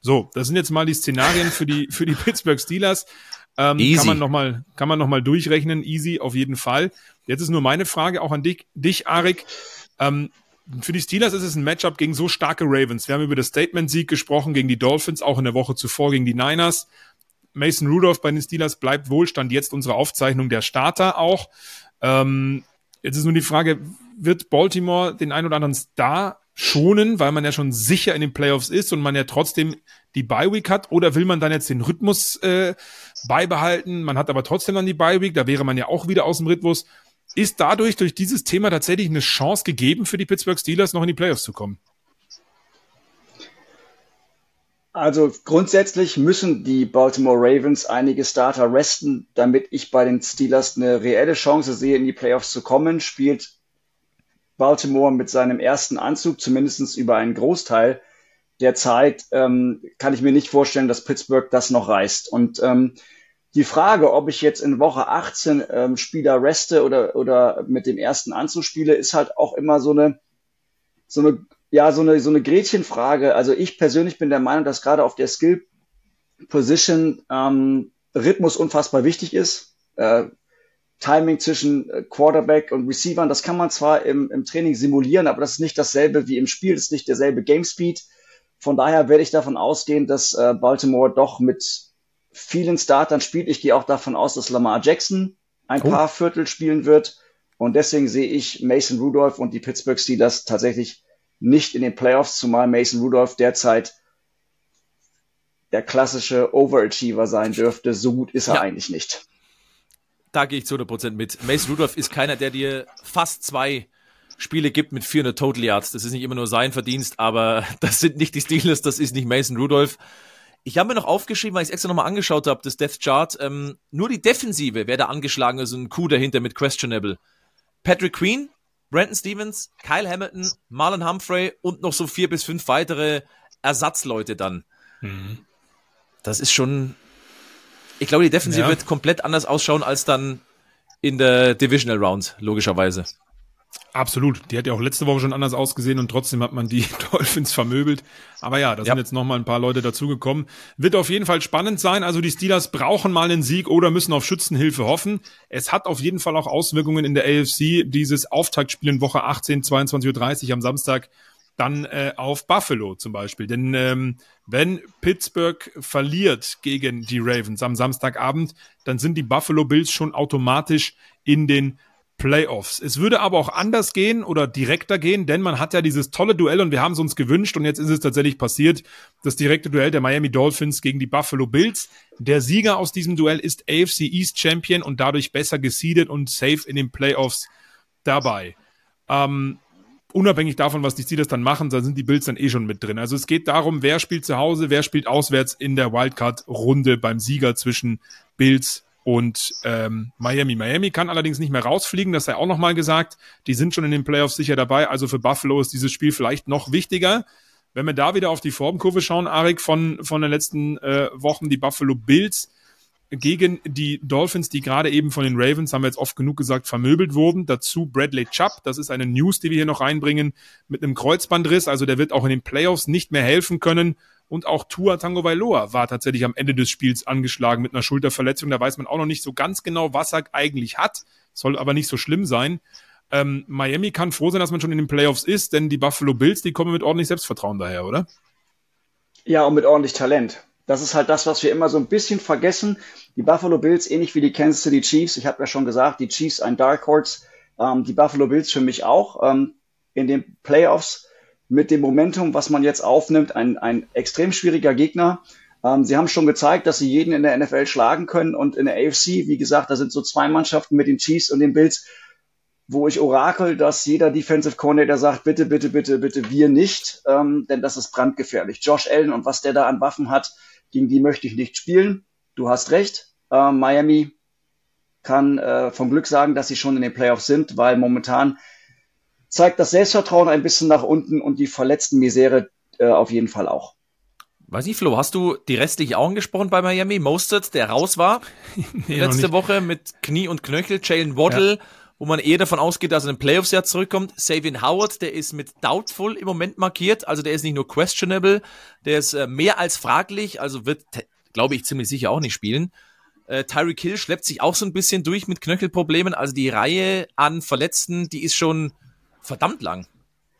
So, das sind jetzt mal die Szenarien für die für die Pittsburgh Steelers. Ähm, easy. Kann man noch mal kann man noch mal durchrechnen, easy auf jeden Fall. Jetzt ist nur meine Frage auch an dich, dich Arik. Ähm, für die Steelers ist es ein Matchup gegen so starke Ravens. Wir haben über das Statement-Sieg gesprochen gegen die Dolphins, auch in der Woche zuvor gegen die Niners. Mason Rudolph bei den Steelers bleibt Wohlstand jetzt unsere Aufzeichnung der Starter auch. Ähm, jetzt ist nur die Frage, wird Baltimore den ein oder anderen Star schonen, weil man ja schon sicher in den Playoffs ist und man ja trotzdem die Bye Week hat? Oder will man dann jetzt den Rhythmus äh, beibehalten? Man hat aber trotzdem dann die Bye Week, da wäre man ja auch wieder aus dem Rhythmus. Ist dadurch durch dieses Thema tatsächlich eine Chance gegeben für die Pittsburgh Steelers noch in die Playoffs zu kommen? Also grundsätzlich müssen die Baltimore Ravens einige Starter resten, damit ich bei den Steelers eine reelle Chance sehe, in die Playoffs zu kommen. Spielt Baltimore mit seinem ersten Anzug, zumindest über einen Großteil der Zeit, ähm, kann ich mir nicht vorstellen, dass Pittsburgh das noch reißt. Und ähm, die Frage, ob ich jetzt in Woche 18 ähm, Spieler reste oder, oder mit dem ersten Anzug spiele, ist halt auch immer so eine, so eine ja, so eine, so eine Gretchenfrage. Also ich persönlich bin der Meinung, dass gerade auf der Skill Position ähm, Rhythmus unfassbar wichtig ist. Äh, Timing zwischen äh, Quarterback und Receivern, das kann man zwar im, im Training simulieren, aber das ist nicht dasselbe wie im Spiel, das ist nicht derselbe Game Speed. Von daher werde ich davon ausgehen, dass äh, Baltimore doch mit vielen Startern spielt. Ich gehe auch davon aus, dass Lamar Jackson ein oh. paar Viertel spielen wird. Und deswegen sehe ich Mason Rudolph und die Pittsburgh Steelers tatsächlich nicht in den Playoffs, zumal Mason Rudolph derzeit der klassische Overachiever sein dürfte. So gut ist er ja. eigentlich nicht. Da gehe ich zu 100% mit. Mason Rudolph ist keiner, der dir fast zwei Spiele gibt mit 400 Total Yards. Das ist nicht immer nur sein Verdienst, aber das sind nicht die Steelers, das ist nicht Mason Rudolph. Ich habe mir noch aufgeschrieben, weil ich es extra nochmal angeschaut habe, das Death Chart. Ähm, nur die Defensive wäre da angeschlagen, also ein Coup dahinter mit Questionable. Patrick Queen, Brandon Stevens, Kyle Hamilton, Marlon Humphrey und noch so vier bis fünf weitere Ersatzleute dann. Mhm. Das ist schon. Ich glaube, die Defensive ja. wird komplett anders ausschauen als dann in der Divisional Round, logischerweise. Absolut. Die hat ja auch letzte Woche schon anders ausgesehen und trotzdem hat man die Dolphins vermöbelt. Aber ja, da ja. sind jetzt noch mal ein paar Leute dazugekommen. Wird auf jeden Fall spannend sein. Also die Steelers brauchen mal einen Sieg oder müssen auf Schützenhilfe hoffen. Es hat auf jeden Fall auch Auswirkungen in der AFC. Dieses Auftaktspiel in Woche 18, 22.30 Uhr am Samstag dann äh, auf Buffalo zum Beispiel. Denn ähm, wenn Pittsburgh verliert gegen die Ravens am Samstagabend, dann sind die Buffalo Bills schon automatisch in den Playoffs. Es würde aber auch anders gehen oder direkter gehen, denn man hat ja dieses tolle Duell und wir haben es uns gewünscht und jetzt ist es tatsächlich passiert. Das direkte Duell der Miami Dolphins gegen die Buffalo Bills. Der Sieger aus diesem Duell ist AFC East Champion und dadurch besser gesiedet und safe in den Playoffs dabei. Ähm, unabhängig davon, was die Steelers dann machen, da sind die Bills dann eh schon mit drin. Also es geht darum, wer spielt zu Hause, wer spielt auswärts in der Wildcard-Runde beim Sieger zwischen Bills und ähm, Miami. Miami kann allerdings nicht mehr rausfliegen, das sei auch nochmal gesagt. Die sind schon in den Playoffs sicher dabei. Also für Buffalo ist dieses Spiel vielleicht noch wichtiger. Wenn wir da wieder auf die Formkurve schauen, Arik, von, von den letzten äh, Wochen, die Buffalo Bills gegen die Dolphins, die gerade eben von den Ravens, haben wir jetzt oft genug gesagt, vermöbelt wurden. Dazu Bradley Chubb, das ist eine News, die wir hier noch reinbringen, mit einem Kreuzbandriss. Also der wird auch in den Playoffs nicht mehr helfen können. Und auch Tua Tango Vailoa war tatsächlich am Ende des Spiels angeschlagen mit einer Schulterverletzung. Da weiß man auch noch nicht so ganz genau, was er eigentlich hat. Soll aber nicht so schlimm sein. Ähm, Miami kann froh sein, dass man schon in den Playoffs ist, denn die Buffalo Bills, die kommen mit ordentlich Selbstvertrauen daher, oder? Ja, und mit ordentlich Talent. Das ist halt das, was wir immer so ein bisschen vergessen. Die Buffalo Bills, ähnlich wie die Kansas City Chiefs, ich habe ja schon gesagt, die Chiefs ein Dark Horse, ähm, die Buffalo Bills für mich auch. Ähm, in den Playoffs mit dem Momentum, was man jetzt aufnimmt, ein, ein extrem schwieriger Gegner. Ähm, sie haben schon gezeigt, dass sie jeden in der NFL schlagen können und in der AFC, wie gesagt, da sind so zwei Mannschaften mit den Chiefs und den Bills, wo ich orakel, dass jeder Defensive Coordinator sagt, bitte, bitte, bitte, bitte, wir nicht, ähm, denn das ist brandgefährlich. Josh Allen und was der da an Waffen hat, gegen die möchte ich nicht spielen. Du hast recht. Äh, Miami kann äh, vom Glück sagen, dass sie schon in den Playoffs sind, weil momentan zeigt das Selbstvertrauen ein bisschen nach unten und die verletzten Misere äh, auf jeden Fall auch. Weiß nicht, Flo, hast du die restliche auch angesprochen bei Miami? Mostert, der raus war nee, letzte Woche mit Knie und Knöchel, Jalen Waddle, ja. wo man eher davon ausgeht, dass er in den Playoffs ja zurückkommt. Savian Howard, der ist mit doubtful im Moment markiert, also der ist nicht nur questionable, der ist äh, mehr als fraglich, also wird, glaube ich, ziemlich sicher auch nicht spielen. Äh, Tyreek Hill schleppt sich auch so ein bisschen durch mit Knöchelproblemen, also die Reihe an Verletzten, die ist schon verdammt lang.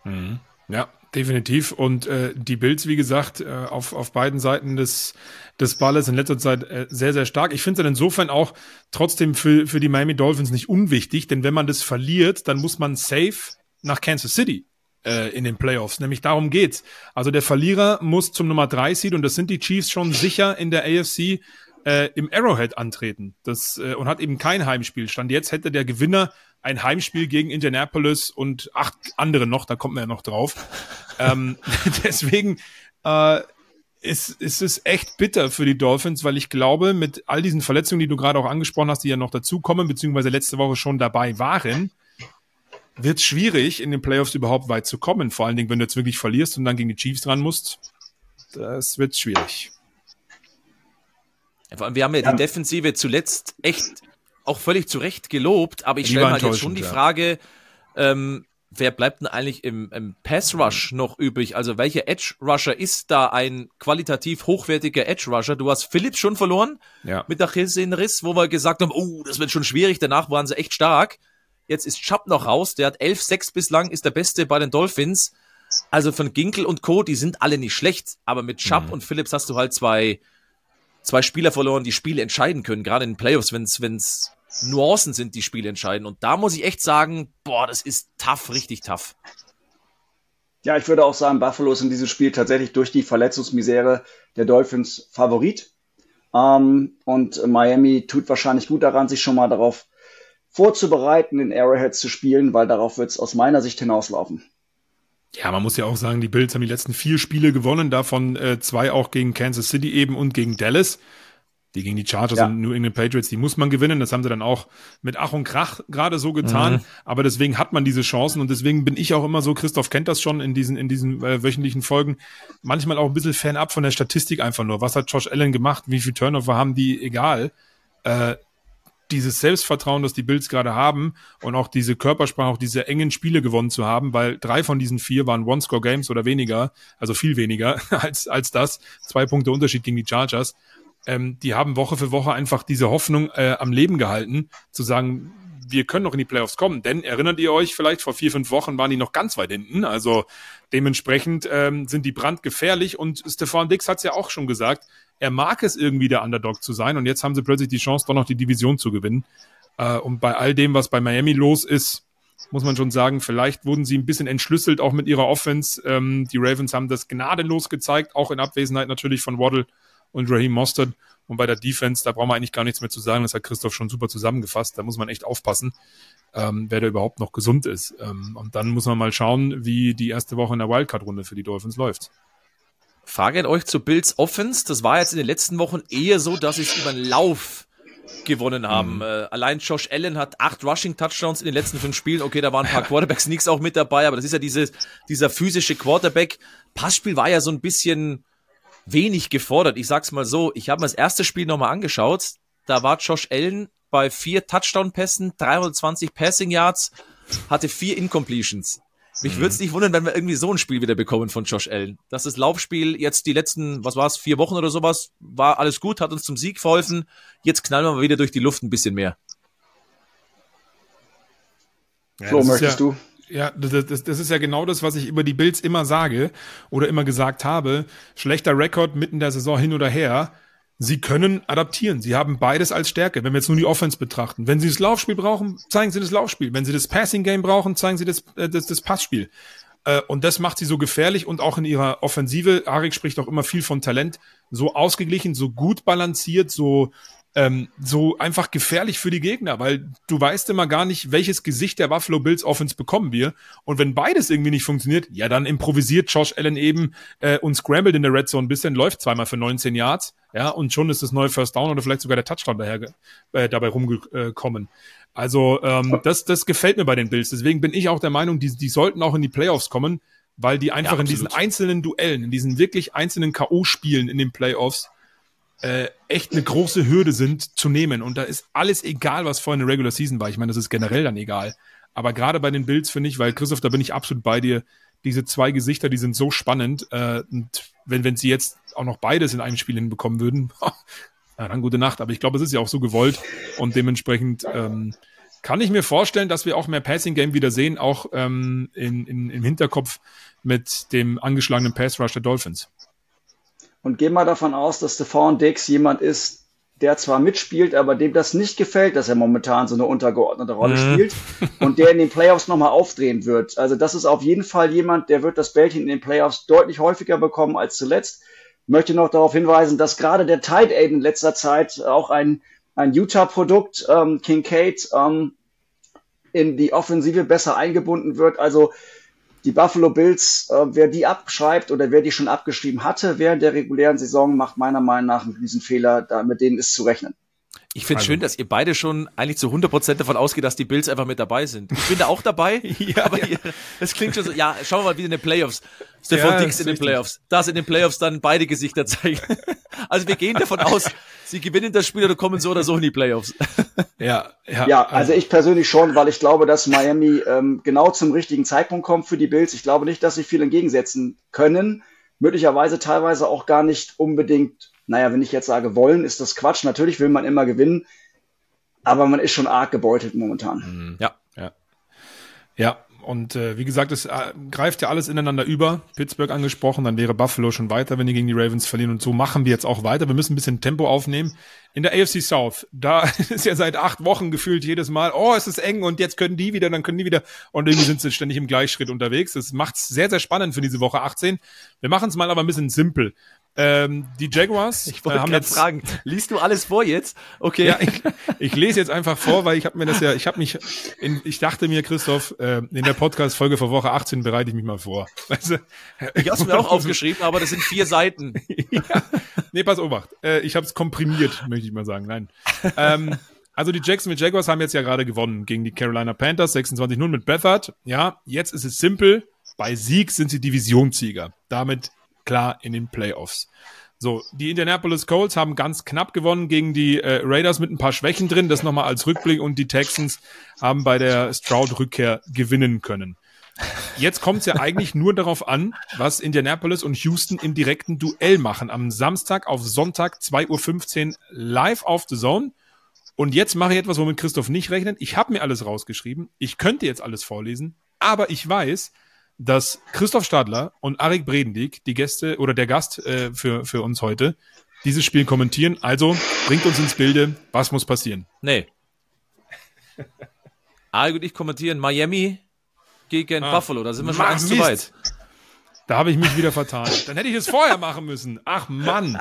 Mhm. Ja, definitiv. Und äh, die Bills, wie gesagt, äh, auf, auf beiden Seiten des, des Balles in letzter Zeit äh, sehr, sehr stark. Ich finde es insofern auch trotzdem für, für die Miami Dolphins nicht unwichtig, denn wenn man das verliert, dann muss man safe nach Kansas City äh, in den Playoffs. Nämlich darum geht's. Also der Verlierer muss zum Nummer drei Seed und das sind die Chiefs schon sicher in der AFC äh, im Arrowhead antreten. Das äh, und hat eben kein Heimspiel. Stand jetzt hätte der Gewinner ein Heimspiel gegen Indianapolis und acht andere noch. Da kommt man ja noch drauf. ähm, deswegen äh, ist, ist es echt bitter für die Dolphins, weil ich glaube, mit all diesen Verletzungen, die du gerade auch angesprochen hast, die ja noch dazukommen, beziehungsweise letzte Woche schon dabei waren, wird es schwierig, in den Playoffs überhaupt weit zu kommen. Vor allen Dingen, wenn du jetzt wirklich verlierst und dann gegen die Chiefs dran musst. Das wird schwierig. Wir haben ja, ja, die Defensive zuletzt echt auch völlig zu Recht gelobt, aber ich stelle mal jetzt schon die Frage, ähm, wer bleibt denn eigentlich im, im Pass Rush noch übrig? Also welcher Edge Rusher ist da ein qualitativ hochwertiger Edge Rusher? Du hast Phillips schon verloren ja. mit Achillessehnenriss, wo wir gesagt haben, oh, das wird schon schwierig. Danach waren sie echt stark. Jetzt ist Chubb noch raus. Der hat 11-6 bislang, ist der Beste bei den Dolphins. Also von Ginkel und Co., die sind alle nicht schlecht. Aber mit Chubb mhm. und Phillips hast du halt zwei, zwei Spieler verloren, die Spiele entscheiden können. Gerade in den Playoffs, wenn es Nuancen sind, die Spiele entscheiden. Und da muss ich echt sagen, boah, das ist tough, richtig tough. Ja, ich würde auch sagen, Buffalo ist in diesem Spiel tatsächlich durch die Verletzungsmisere der Dolphins Favorit. Ähm, und Miami tut wahrscheinlich gut daran, sich schon mal darauf vorzubereiten, in Arrowhead zu spielen, weil darauf wird es aus meiner Sicht hinauslaufen. Ja, man muss ja auch sagen, die Bills haben die letzten vier Spiele gewonnen, davon äh, zwei auch gegen Kansas City eben und gegen Dallas. Die gegen die Chargers ja. und New England Patriots, die muss man gewinnen. Das haben sie dann auch mit Ach und Krach gerade so getan. Mhm. Aber deswegen hat man diese Chancen und deswegen bin ich auch immer so, Christoph kennt das schon in diesen, in diesen äh, wöchentlichen Folgen, manchmal auch ein bisschen fernab von der Statistik einfach nur. Was hat Josh Allen gemacht? Wie viel Turnover haben die? Egal. Äh, dieses Selbstvertrauen, das die Bills gerade haben und auch diese Körpersprache, auch diese engen Spiele gewonnen zu haben, weil drei von diesen vier waren One-Score-Games oder weniger, also viel weniger als, als das. Zwei Punkte Unterschied gegen die Chargers ähm, die haben Woche für Woche einfach diese Hoffnung äh, am Leben gehalten, zu sagen, wir können noch in die Playoffs kommen. Denn erinnert ihr euch vielleicht, vor vier, fünf Wochen waren die noch ganz weit hinten. Also dementsprechend ähm, sind die brandgefährlich. Und Stefan Dix hat es ja auch schon gesagt, er mag es irgendwie der Underdog zu sein. Und jetzt haben sie plötzlich die Chance, doch noch die Division zu gewinnen. Äh, und bei all dem, was bei Miami los ist, muss man schon sagen, vielleicht wurden sie ein bisschen entschlüsselt, auch mit ihrer Offense. Ähm, die Ravens haben das gnadenlos gezeigt, auch in Abwesenheit natürlich von Waddle und Raheem Mostert. Und bei der Defense, da brauchen wir eigentlich gar nichts mehr zu sagen. Das hat Christoph schon super zusammengefasst. Da muss man echt aufpassen, ähm, wer da überhaupt noch gesund ist. Ähm, und dann muss man mal schauen, wie die erste Woche in der Wildcard-Runde für die Dolphins läuft. Frage an euch zu Bills Offense. Das war jetzt in den letzten Wochen eher so, dass sie es über den Lauf gewonnen haben. Mhm. Äh, allein Josh Allen hat acht Rushing Touchdowns in den letzten fünf Spielen. Okay, da waren ein paar Quarterbacks nix auch mit dabei, aber das ist ja diese, dieser physische Quarterback. Passspiel war ja so ein bisschen wenig gefordert. Ich sag's mal so, ich habe mir das erste Spiel nochmal angeschaut. Da war Josh Allen bei vier Touchdown-Pässen, 320 Passing Yards, hatte vier Incompletions. Mich mhm. würde es nicht wundern, wenn wir irgendwie so ein Spiel wieder bekommen von Josh Allen. Dass das Laufspiel jetzt die letzten, was war es, vier Wochen oder sowas, war alles gut, hat uns zum Sieg verholfen. Jetzt knallen wir wieder durch die Luft ein bisschen mehr. Ja, Flo, möchtest ja, du? Ja, das, das, das ist ja genau das, was ich über die Bills immer sage oder immer gesagt habe. Schlechter Rekord mitten der Saison hin oder her. Sie können adaptieren. Sie haben beides als Stärke, wenn wir jetzt nur die Offense betrachten. Wenn Sie das Laufspiel brauchen, zeigen Sie das Laufspiel. Wenn Sie das Passing Game brauchen, zeigen Sie das, äh, das, das Passspiel. Äh, und das macht sie so gefährlich und auch in ihrer Offensive. Arik spricht auch immer viel von Talent. So ausgeglichen, so gut balanciert, so ähm, so einfach gefährlich für die Gegner, weil du weißt immer gar nicht, welches Gesicht der Buffalo Bills Offense bekommen wir. Und wenn beides irgendwie nicht funktioniert, ja, dann improvisiert Josh Allen eben äh, und scrambled in der Red Zone ein bisschen, läuft zweimal für 19 Yards, ja, und schon ist das neue First Down oder vielleicht sogar der Touchdown daher äh, dabei rumgekommen. Also ähm, das, das gefällt mir bei den Bills. Deswegen bin ich auch der Meinung, die, die sollten auch in die Playoffs kommen, weil die einfach ja, in diesen einzelnen Duellen, in diesen wirklich einzelnen K.O.-Spielen in den Playoffs äh, echt eine große Hürde sind zu nehmen. Und da ist alles egal, was vorhin in der Regular Season war. Ich meine, das ist generell dann egal. Aber gerade bei den Bills finde ich, weil Christoph, da bin ich absolut bei dir, diese zwei Gesichter, die sind so spannend. Äh, und wenn, wenn sie jetzt auch noch beides in einem Spiel hinbekommen würden, na dann gute Nacht. Aber ich glaube, es ist ja auch so gewollt. Und dementsprechend ähm, kann ich mir vorstellen, dass wir auch mehr Passing Game wieder sehen, auch ähm, in, in, im Hinterkopf mit dem angeschlagenen Pass Rush der Dolphins. Und geh mal davon aus, dass Stephon Dix jemand ist, der zwar mitspielt, aber dem das nicht gefällt, dass er momentan so eine untergeordnete Rolle mhm. spielt und der in den Playoffs nochmal aufdrehen wird. Also das ist auf jeden Fall jemand, der wird das Bällchen in den Playoffs deutlich häufiger bekommen als zuletzt. Möchte noch darauf hinweisen, dass gerade der Tide Aid in letzter Zeit auch ein, ein Utah-Produkt, ähm, Kincaid, ähm, in die Offensive besser eingebunden wird. Also die Buffalo Bills, äh, wer die abschreibt oder wer die schon abgeschrieben hatte während der regulären Saison, macht meiner Meinung nach einen Riesenfehler. Da, mit denen ist zu rechnen. Ich finde also. schön, dass ihr beide schon eigentlich zu 100% davon ausgeht, dass die Bills einfach mit dabei sind. Ich bin da auch dabei, ja, aber ja. das klingt schon so, ja, schauen wir mal wieder in den Playoffs. Stefan ja, Dix in den richtig. Playoffs. Da sind in den Playoffs dann beide Gesichter zeigen. Also wir gehen davon aus, sie gewinnen das Spiel oder kommen so oder so in die Playoffs. Ja, ja. Ja, also ich persönlich schon, weil ich glaube, dass Miami ähm, genau zum richtigen Zeitpunkt kommt für die Bills. Ich glaube nicht, dass sie viel entgegensetzen können. Möglicherweise teilweise auch gar nicht unbedingt naja, wenn ich jetzt sage wollen, ist das Quatsch. Natürlich will man immer gewinnen, aber man ist schon arg gebeutelt momentan. Mhm. Ja, ja. Ja, und äh, wie gesagt, es äh, greift ja alles ineinander über. Pittsburgh angesprochen, dann wäre Buffalo schon weiter, wenn die gegen die Ravens verlieren. Und so machen wir jetzt auch weiter. Wir müssen ein bisschen Tempo aufnehmen. In der AFC South, da ist ja seit acht Wochen gefühlt jedes Mal, oh, es ist eng und jetzt können die wieder, dann können die wieder. Und irgendwie sind sie ständig im Gleichschritt unterwegs. Das macht's sehr, sehr spannend für diese Woche 18. Wir machen es mal aber ein bisschen simpel. Ähm, die Jaguars ich wollte äh, haben jetzt fragen, liest du alles vor jetzt? Okay. Ja, ich, ich lese jetzt einfach vor, weil ich habe mir das ja, ich habe mich, in, ich dachte mir, Christoph, äh, in der Podcast-Folge vor Woche 18 bereite ich mich mal vor. Also, ich habe es mir auch aufgeschrieben, aber das sind vier Seiten. ja. Nee, pass Obacht. Äh, ich habe es komprimiert, möchte ich mal sagen. Nein. Ähm, also die Jacksonville Jaguars haben jetzt ja gerade gewonnen gegen die Carolina Panthers 26-0 mit Bethard. Ja, jetzt ist es simpel. Bei Sieg sind sie Divisionssieger. Damit klar in den Playoffs. So, die Indianapolis Colts haben ganz knapp gewonnen gegen die äh, Raiders mit ein paar Schwächen drin, das nochmal als Rückblick und die Texans haben bei der Stroud-Rückkehr gewinnen können. Jetzt kommt es ja eigentlich nur darauf an, was Indianapolis und Houston im direkten Duell machen. Am Samstag auf Sonntag 2.15 Uhr live auf The Zone. Und jetzt mache ich etwas, womit Christoph nicht rechnet. Ich habe mir alles rausgeschrieben. Ich könnte jetzt alles vorlesen. Aber ich weiß, dass Christoph Stadler und Arik Bredendig, die Gäste oder der Gast äh, für, für uns heute, dieses Spiel kommentieren. Also bringt uns ins Bilde, was muss passieren? Nee. Arik und ich kommentieren Miami gegen ah, Buffalo. Da sind wir schon eins zu weit. Da habe ich mich wieder vertan. Dann hätte ich es vorher machen müssen. Ach Mann.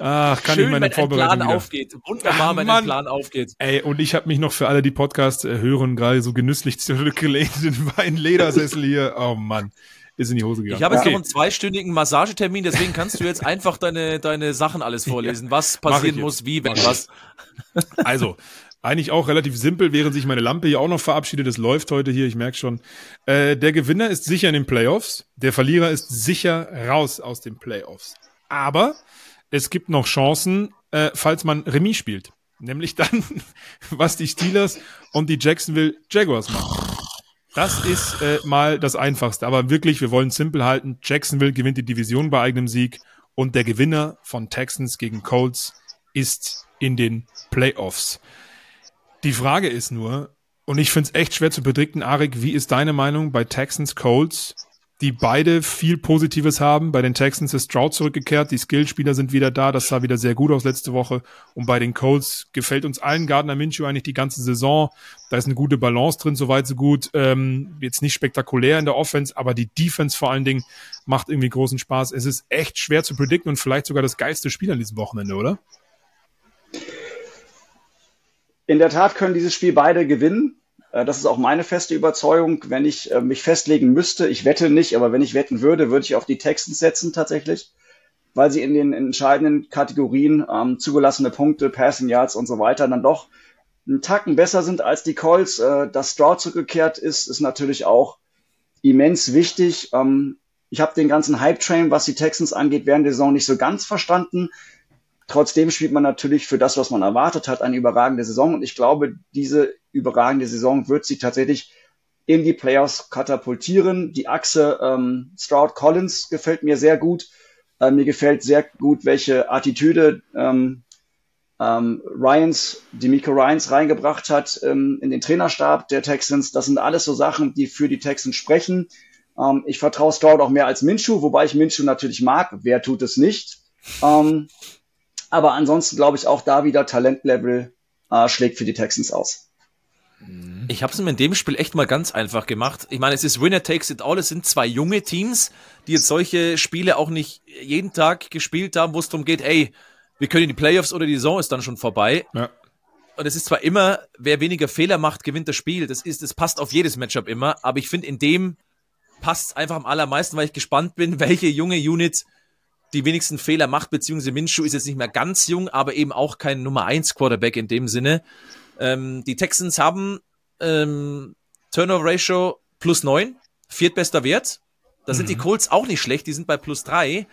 Ach, kann Schön, ich meine wenn Vorbereitung Plan wieder. aufgeht. Wunderbar, Ach, wenn ein Plan aufgeht. Ey, und ich habe mich noch für alle, die Podcast äh, hören, gerade so genüsslich zurückgelehnt in meinen Ledersessel hier. Oh Mann. Ist in die Hose gegangen. Ich habe jetzt okay. noch einen zweistündigen Massagetermin, deswegen kannst du jetzt einfach deine, deine Sachen alles vorlesen, was passieren muss, wie, wenn was. Also, eigentlich auch relativ simpel, während sich meine Lampe hier auch noch verabschiedet. Es läuft heute hier, ich merke schon. Äh, der Gewinner ist sicher in den Playoffs. Der Verlierer ist sicher raus aus den Playoffs. Aber es gibt noch Chancen, äh, falls man Remis spielt. Nämlich dann, was die Steelers und die Jacksonville Jaguars machen. Das ist äh, mal das Einfachste. Aber wirklich, wir wollen simpel halten. Jacksonville gewinnt die Division bei eigenem Sieg und der Gewinner von Texans gegen Colts ist in den Playoffs. Die Frage ist nur, und ich finde es echt schwer zu predikten, Arik, wie ist deine Meinung bei Texans Colts, die beide viel Positives haben? Bei den Texans ist Stroud zurückgekehrt, die Skillspieler sind wieder da, das sah wieder sehr gut aus letzte Woche. Und bei den Colts gefällt uns allen Gardner Minshew eigentlich die ganze Saison. Da ist eine gute Balance drin, soweit so gut. Ähm, jetzt nicht spektakulär in der Offense, aber die Defense vor allen Dingen macht irgendwie großen Spaß. Es ist echt schwer zu predikten und vielleicht sogar das geilste Spiel an diesem Wochenende, oder? In der Tat können dieses Spiel beide gewinnen. Äh, das ist auch meine feste Überzeugung. Wenn ich äh, mich festlegen müsste, ich wette nicht, aber wenn ich wetten würde, würde ich auf die Texans setzen tatsächlich, weil sie in den entscheidenden Kategorien ähm, zugelassene Punkte, Passing Yards und so weiter dann doch einen Tacken besser sind als die Colts. Äh, dass Stroud zurückgekehrt ist, ist natürlich auch immens wichtig. Ähm, ich habe den ganzen Hype-Train, was die Texans angeht, während der Saison nicht so ganz verstanden. Trotzdem spielt man natürlich für das, was man erwartet hat, eine überragende Saison. Und ich glaube, diese überragende Saison wird sie tatsächlich in die Playoffs katapultieren. Die Achse ähm, Stroud Collins gefällt mir sehr gut. Äh, mir gefällt sehr gut, welche Attitüde ähm, ähm, Ryans, Demico Ryans reingebracht hat ähm, in den Trainerstab der Texans. Das sind alles so Sachen, die für die Texans sprechen. Ähm, ich vertraue Stroud auch mehr als Minshew, wobei ich Minshew natürlich mag. Wer tut es nicht? Ähm, Aber ansonsten glaube ich auch da wieder Talentlevel äh, schlägt für die Texans aus. Ich habe es mir in dem Spiel echt mal ganz einfach gemacht. Ich meine, es ist Winner takes it all. Es sind zwei junge Teams, die jetzt solche Spiele auch nicht jeden Tag gespielt haben, wo es darum geht, ey, wir können in die Playoffs oder die Saison ist dann schon vorbei. Ja. Und es ist zwar immer, wer weniger Fehler macht, gewinnt das Spiel. Das ist, das passt auf jedes Matchup immer. Aber ich finde, in dem passt es einfach am allermeisten, weil ich gespannt bin, welche junge Unit die wenigsten Fehler macht, beziehungsweise Minshew ist jetzt nicht mehr ganz jung, aber eben auch kein Nummer 1 Quarterback in dem Sinne. Ähm, die Texans haben ähm, Turnover Ratio plus 9, viertbester Wert. Da mhm. sind die mhm. Colts auch nicht schlecht, die sind bei plus 3.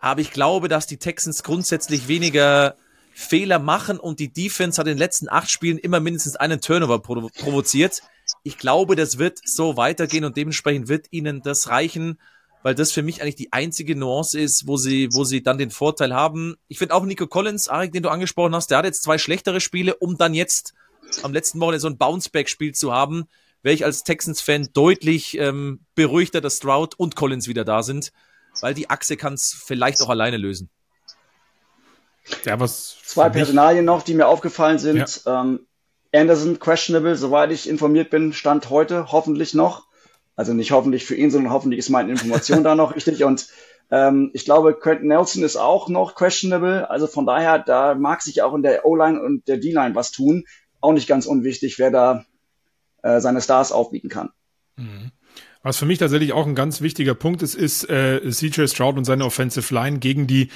Aber ich glaube, dass die Texans grundsätzlich weniger Fehler machen und die Defense hat in den letzten acht Spielen immer mindestens einen Turnover provo provoziert. Ich glaube, das wird so weitergehen und dementsprechend wird ihnen das reichen, weil das für mich eigentlich die einzige Nuance ist, wo sie, wo sie dann den Vorteil haben. Ich finde auch Nico Collins, Arik, den du angesprochen hast, der hat jetzt zwei schlechtere Spiele, um dann jetzt am letzten Wochenende so ein Bounceback-Spiel zu haben, wäre ich als Texans-Fan deutlich ähm, beruhigter, dass Stroud und Collins wieder da sind, weil die Achse kann es vielleicht auch alleine lösen. Ja, was Zwei Personalien noch, die mir aufgefallen sind. Ja. Ähm, Anderson questionable, soweit ich informiert bin, stand heute hoffentlich noch. Also nicht hoffentlich für ihn, sondern hoffentlich ist meine Information da noch richtig. Und ähm, ich glaube, Quentin Nelson ist auch noch questionable. Also von daher, da mag sich auch in der O-Line und der D-Line was tun. Auch nicht ganz unwichtig, wer da äh, seine Stars aufbieten kann. Mhm. Was für mich tatsächlich auch ein ganz wichtiger Punkt ist, ist äh, CJ Stroud und seine Offensive Line gegen die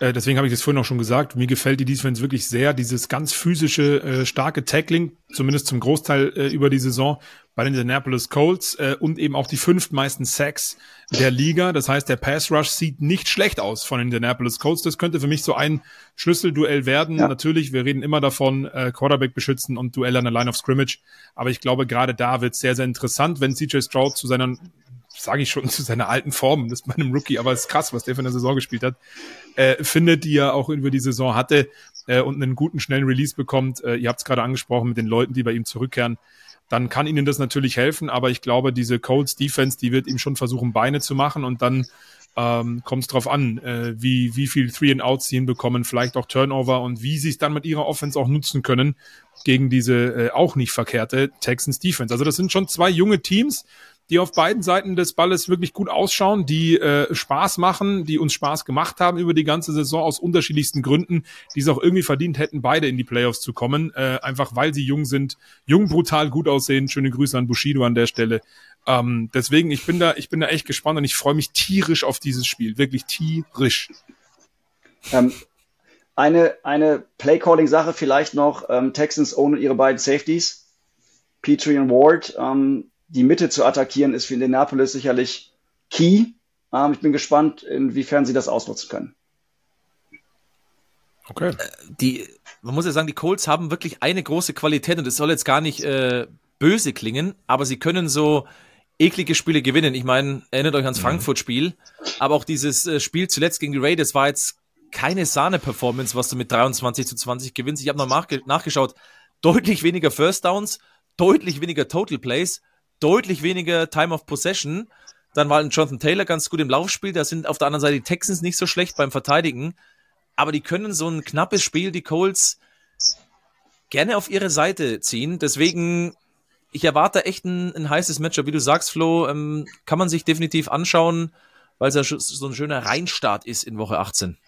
äh, deswegen habe ich das vorhin auch schon gesagt. Mir gefällt die Defense wirklich sehr. Dieses ganz physische, äh, starke Tackling, zumindest zum Großteil äh, über die Saison bei den Indianapolis Colts äh, und eben auch die fünftmeisten Sacks der Liga. Das heißt, der Pass Rush sieht nicht schlecht aus von den Indianapolis Colts. Das könnte für mich so ein Schlüsselduell werden. Ja. Natürlich, wir reden immer davon, äh, Quarterback beschützen und Duell an der Line of Scrimmage. Aber ich glaube, gerade da wird es sehr, sehr interessant, wenn CJ Stroud zu seiner sage ich schon, zu seiner alten Form, das ist bei einem Rookie, aber es ist krass, was der für eine Saison gespielt hat, äh, findet, die er auch über die Saison hatte äh, und einen guten, schnellen Release bekommt. Äh, ihr habt es gerade angesprochen mit den Leuten, die bei ihm zurückkehren. Dann kann ihnen das natürlich helfen, aber ich glaube, diese Colts Defense, die wird ihm schon versuchen, Beine zu machen und dann ähm, kommt es drauf an, äh, wie, wie viel Three and Outs sie hinbekommen, vielleicht auch Turnover und wie sie es dann mit ihrer Offense auch nutzen können gegen diese äh, auch nicht verkehrte Texans Defense. Also das sind schon zwei junge Teams, die auf beiden Seiten des Balles wirklich gut ausschauen, die äh, Spaß machen, die uns Spaß gemacht haben über die ganze Saison aus unterschiedlichsten Gründen, die es auch irgendwie verdient hätten, beide in die Playoffs zu kommen, äh, einfach weil sie jung sind, jung, brutal, gut aussehen. Schöne Grüße an Bushido an der Stelle. Ähm, deswegen, ich bin da, ich bin da echt gespannt und ich freue mich tierisch auf dieses Spiel, wirklich tierisch. Ähm, eine eine Play-Calling-Sache vielleicht noch. Ähm, Texans ohne ihre beiden Safeties, Petrie und Ward. Ähm, die Mitte zu attackieren, ist für Indianapolis sicherlich key. Ähm, ich bin gespannt, inwiefern sie das ausnutzen können. Okay. Äh, die, man muss ja sagen, die Colts haben wirklich eine große Qualität und es soll jetzt gar nicht äh, böse klingen, aber sie können so eklige Spiele gewinnen. Ich meine, erinnert euch ans mhm. Frankfurt-Spiel, aber auch dieses äh, Spiel zuletzt gegen die Raiders war jetzt keine Sahne-Performance, was du mit 23 zu 20 gewinnst. Ich habe noch nachge nachgeschaut, deutlich weniger First Downs, deutlich weniger Total Plays deutlich weniger Time of Possession. Dann war ein Jonathan Taylor ganz gut im Laufspiel. Da sind auf der anderen Seite die Texans nicht so schlecht beim Verteidigen. Aber die können so ein knappes Spiel, die Colts, gerne auf ihre Seite ziehen. Deswegen, ich erwarte echt ein, ein heißes Matchup. Wie du sagst, Flo, ähm, kann man sich definitiv anschauen, weil es ja so ein schöner Reinstart ist in Woche 18.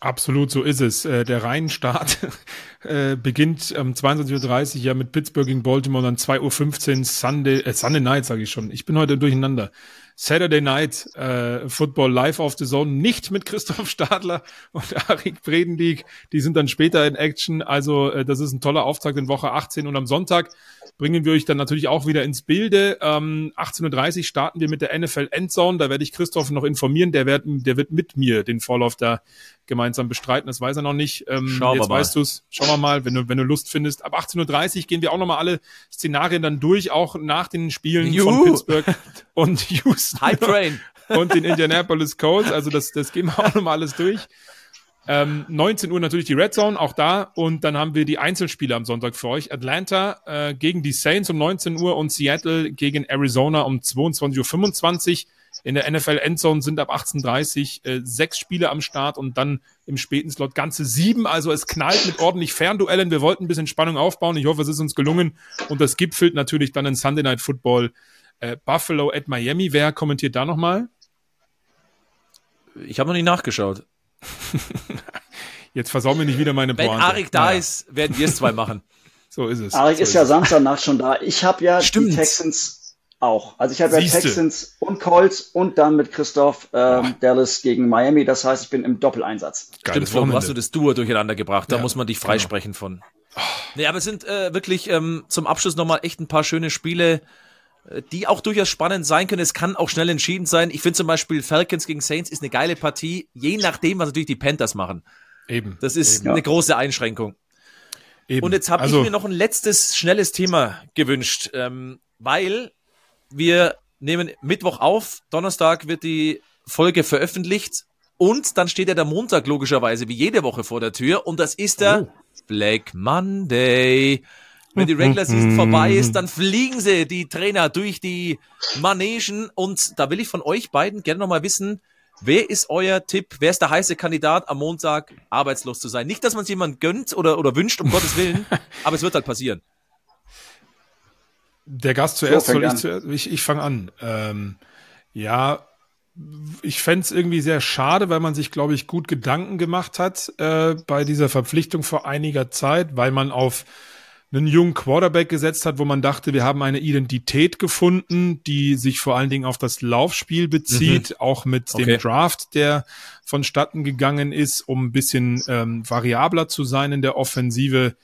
Absolut, so ist es. Äh, der Reihenstart äh, beginnt um 22.30 Uhr ja mit Pittsburgh gegen Baltimore, dann 2.15 Uhr Sunday, äh, Sunday Night, sage ich schon. Ich bin heute durcheinander. Saturday Night äh, Football live auf the Zone, nicht mit Christoph Stadler und Arik Bredendiek. Die sind dann später in Action. Also äh, das ist ein toller Auftakt in Woche 18 und am Sonntag bringen wir euch dann natürlich auch wieder ins Bilde. Ähm, 18.30 Uhr starten wir mit der NFL Endzone. Da werde ich Christoph noch informieren. Der wird, der wird mit mir den Vorlauf da gemeinsam bestreiten. Das weiß er noch nicht. Ähm, Schauen jetzt weißt du es. Schauen wir mal, wenn du, wenn du Lust findest. Ab 18.30 Uhr gehen wir auch nochmal alle Szenarien dann durch, auch nach den Spielen Juhu. von Pittsburgh und Houston. High Train. und den Indianapolis Colts. Also das, das gehen wir auch nochmal alles durch. Ähm, 19 Uhr natürlich die Red Zone, auch da. Und dann haben wir die Einzelspiele am Sonntag für euch. Atlanta äh, gegen die Saints um 19 Uhr und Seattle gegen Arizona um 22.25 Uhr. in der NFL Endzone sind ab 18.30 äh, sechs Spiele am Start und dann im späten Slot ganze sieben. Also es knallt mit ordentlich Fernduellen. Wir wollten ein bisschen Spannung aufbauen. Ich hoffe, es ist uns gelungen. Und das gipfelt natürlich dann in Sunday Night Football äh, Buffalo at Miami. Wer kommentiert da nochmal? Ich habe noch nicht nachgeschaut. Jetzt versau mir nicht wieder meine Wenn Arik da naja. ist, werden wir es zwei machen. so ist es. Arik so ist, ist ja Samstagnacht schon da. Ich habe ja Stimmt. die Texans auch. Also ich habe ja Texans und Colts und dann mit Christoph ähm, Dallas gegen Miami. Das heißt, ich bin im Doppeleinsatz. Stimmt, Flo, hast du das Duo durcheinander gebracht. Da ja, muss man dich genau. freisprechen genau. von. Nee, aber es sind äh, wirklich ähm, zum Abschluss nochmal echt ein paar schöne Spiele die auch durchaus spannend sein können. Es kann auch schnell entschieden sein. Ich finde zum Beispiel Falcons gegen Saints ist eine geile Partie, je nachdem, was natürlich die Panthers machen. Eben. Das ist eben. eine große Einschränkung. Eben. Und jetzt habe also, ich mir noch ein letztes schnelles Thema gewünscht, ähm, weil wir nehmen Mittwoch auf, Donnerstag wird die Folge veröffentlicht und dann steht ja der Montag logischerweise wie jede Woche vor der Tür und das ist der oh. Black Monday. Wenn die Regular Season vorbei ist, dann fliegen sie, die Trainer, durch die Manegen und da will ich von euch beiden gerne nochmal wissen, Wer ist euer Tipp? Wer ist der heiße Kandidat am Montag arbeitslos zu sein? Nicht, dass man es jemand gönnt oder, oder wünscht, um Gottes Willen, aber es wird halt passieren. Der Gast zuerst, so, soll ich zuerst? Ich, ich fange an. Ähm, ja, ich fände es irgendwie sehr schade, weil man sich, glaube ich, gut Gedanken gemacht hat äh, bei dieser Verpflichtung vor einiger Zeit, weil man auf einen jungen Quarterback gesetzt hat, wo man dachte, wir haben eine Identität gefunden, die sich vor allen Dingen auf das Laufspiel bezieht, mhm. auch mit okay. dem Draft, der vonstatten gegangen ist, um ein bisschen ähm, variabler zu sein in der Offensive.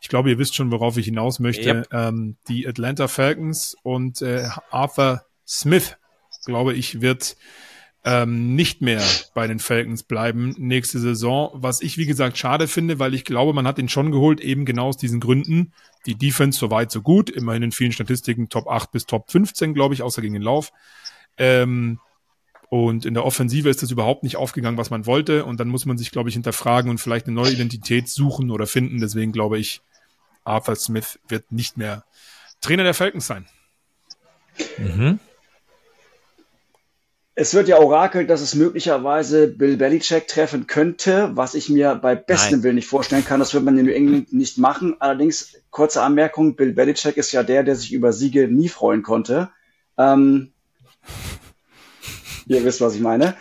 Ich glaube, ihr wisst schon, worauf ich hinaus möchte. Yep. Ähm, die Atlanta Falcons und äh, Arthur Smith, glaube ich, wird ähm, nicht mehr bei den Falcons bleiben nächste Saison. Was ich, wie gesagt, schade finde, weil ich glaube, man hat ihn schon geholt, eben genau aus diesen Gründen. Die Defense so weit, so gut. Immerhin in vielen Statistiken Top 8 bis Top 15, glaube ich, außer gegen den Lauf. Ähm, und in der Offensive ist das überhaupt nicht aufgegangen, was man wollte. Und dann muss man sich, glaube ich, hinterfragen und vielleicht eine neue Identität suchen oder finden. Deswegen glaube ich, Arthur Smith wird nicht mehr Trainer der Falcons sein. Mhm. Es wird ja orakelt, dass es möglicherweise Bill Belichick treffen könnte, was ich mir bei bestem Willen nicht vorstellen kann. Das wird man in New England nicht machen. Allerdings, kurze Anmerkung, Bill Belichick ist ja der, der sich über Siege nie freuen konnte. Ähm, ihr wisst, was ich meine.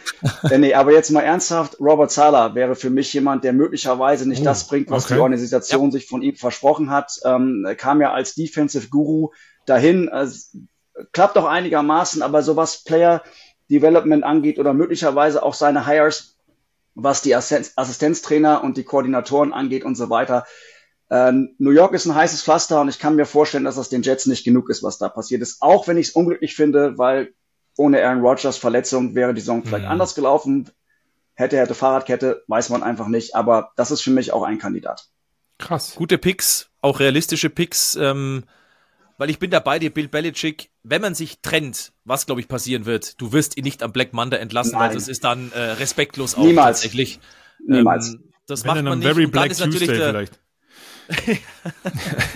äh, nee, aber jetzt mal ernsthaft, Robert Sala wäre für mich jemand, der möglicherweise nicht oh, das bringt, was okay. die Organisation ja. sich von ihm versprochen hat. Ähm, er kam ja als Defensive Guru dahin. Äh, klappt auch einigermaßen, aber sowas Player Development angeht oder möglicherweise auch seine Hires, was die Assistenztrainer und die Koordinatoren angeht und so weiter. Äh, New York ist ein heißes Pflaster und ich kann mir vorstellen, dass das den Jets nicht genug ist, was da passiert ist. Auch wenn ich es unglücklich finde, weil ohne Aaron Rodgers Verletzung wäre die Saison vielleicht mhm. anders gelaufen. Hätte, hätte Fahrradkette, weiß man einfach nicht. Aber das ist für mich auch ein Kandidat. Krass. Gute Picks, auch realistische Picks. Ähm, weil ich bin dabei dir, Bill Belichick, wenn man sich trennt, was glaube ich passieren wird, du wirst ihn nicht am Black Monday entlassen, Nein. weil das ist dann äh, respektlos auch Niemals. tatsächlich. Niemals. Ähm, das wenn macht man nicht. Very Black Tuesday der, vielleicht.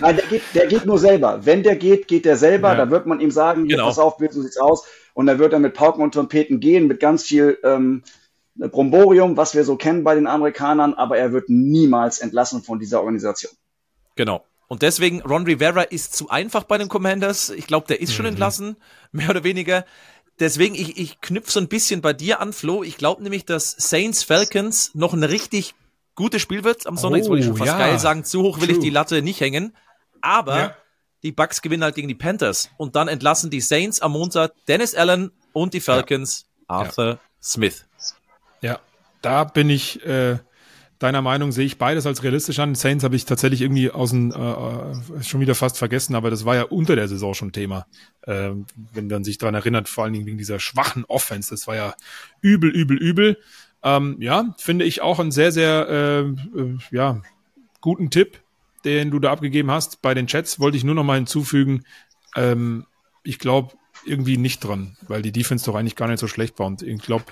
Nein, der geht, der geht nur selber. Wenn der geht, geht der selber. Ja. Da wird man ihm sagen, genau. pass auf, so sieht's aus. Und dann wird er mit Pauken und Trompeten gehen, mit ganz viel ähm, Bromborium, was wir so kennen bei den Amerikanern, aber er wird niemals entlassen von dieser Organisation. Genau. Und deswegen, Ron Rivera ist zu einfach bei den Commanders. Ich glaube, der ist schon mhm. entlassen, mehr oder weniger. Deswegen, ich, ich knüpfe so ein bisschen bei dir an, Flo. Ich glaube nämlich, dass Saints Falcons noch ein richtig gutes Spiel wird am Sonntag. Oh, Jetzt wollte ich schon fast ja. geil sagen, zu hoch will True. ich die Latte nicht hängen. Aber ja. die Bucks gewinnen halt gegen die Panthers. Und dann entlassen die Saints am Montag Dennis Allen und die Falcons ja. Arthur Smith. Ja, da bin ich äh, deiner Meinung sehe ich beides als realistisch an. Saints habe ich tatsächlich irgendwie aus dem, äh, äh, schon wieder fast vergessen, aber das war ja unter der Saison schon Thema. Äh, wenn man sich daran erinnert, vor allen Dingen wegen dieser schwachen Offense, das war ja übel, übel, übel. Ähm, ja, finde ich auch einen sehr, sehr äh, äh, ja, guten Tipp, den du da abgegeben hast. Bei den Chats wollte ich nur noch mal hinzufügen, ähm, ich glaube irgendwie nicht dran, weil die Defense doch eigentlich gar nicht so schlecht war und ich glaube,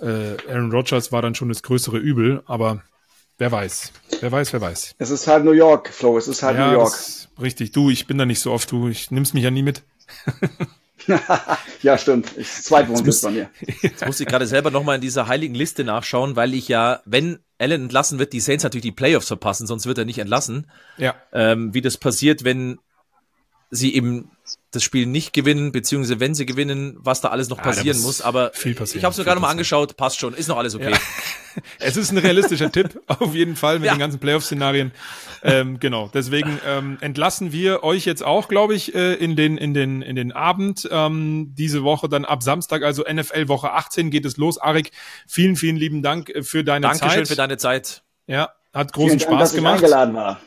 äh, Aaron Rodgers war dann schon das größere Übel, aber wer weiß. Wer weiß, wer weiß. Es ist halt New York, Flo, es ist halt ja, New York. richtig, du, ich bin da nicht so oft, du, ich nimm's mich ja nie mit. ja, stimmt. Zweitwohnsitz muss, bei mir. Jetzt muss ich gerade selber nochmal in dieser heiligen Liste nachschauen, weil ich ja, wenn Allen entlassen wird, die Saints natürlich die Playoffs verpassen, sonst wird er nicht entlassen. Ja. Ähm, wie das passiert, wenn sie eben das Spiel nicht gewinnen, beziehungsweise wenn sie gewinnen, was da alles noch passieren muss. Aber viel passieren, ich habe es mir gerade mal angeschaut, passt schon, ist noch alles okay. Ja. es ist ein realistischer Tipp, auf jeden Fall mit ja. den ganzen Playoff-Szenarien. Ähm, genau, deswegen ähm, entlassen wir euch jetzt auch, glaube ich, äh, in den in den in den Abend ähm, diese Woche dann ab Samstag, also NFL Woche 18 geht es los. Arik, vielen vielen lieben Dank äh, für deine Dankeschön Zeit. Dankeschön für deine Zeit. Ja, hat großen Vielen Spaß Dank, dass gemacht. Ich eingeladen war.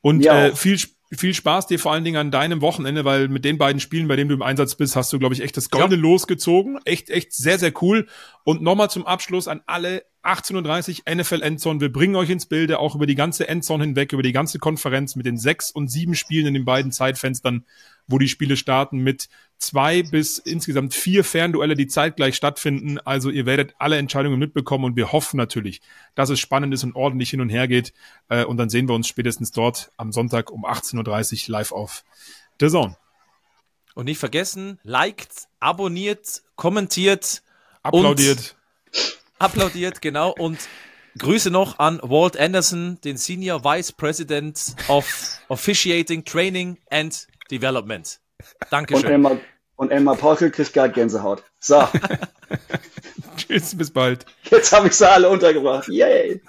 Und äh, viel Spaß viel Spaß dir vor allen Dingen an deinem Wochenende, weil mit den beiden Spielen, bei denen du im Einsatz bist, hast du, glaube ich, echt das Goldene ja. losgezogen. Echt, echt sehr, sehr cool. Und nochmal zum Abschluss an alle 18.30 Uhr NFL Endzone. Wir bringen euch ins Bilde, auch über die ganze Endzone hinweg, über die ganze Konferenz mit den sechs und sieben Spielen in den beiden Zeitfenstern, wo die Spiele starten, mit zwei bis insgesamt vier Fernduelle, die zeitgleich stattfinden. Also ihr werdet alle Entscheidungen mitbekommen und wir hoffen natürlich, dass es spannend ist und ordentlich hin und her geht. Äh, und dann sehen wir uns spätestens dort am Sonntag um 18.30 Uhr live auf The Zone. Und nicht vergessen, liked, abonniert, kommentiert, applaudiert applaudiert, genau. Und Grüße noch an Walt Anderson, den Senior Vice President of Officiating, Training and Development. Dankeschön. Und Elmar, und Elmar Paukel kriegt gerade Gänsehaut. So. Tschüss, bis bald. Jetzt habe ich sie alle untergebracht. Yay.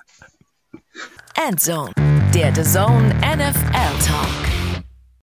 Endzone, der The Zone NFL Talk.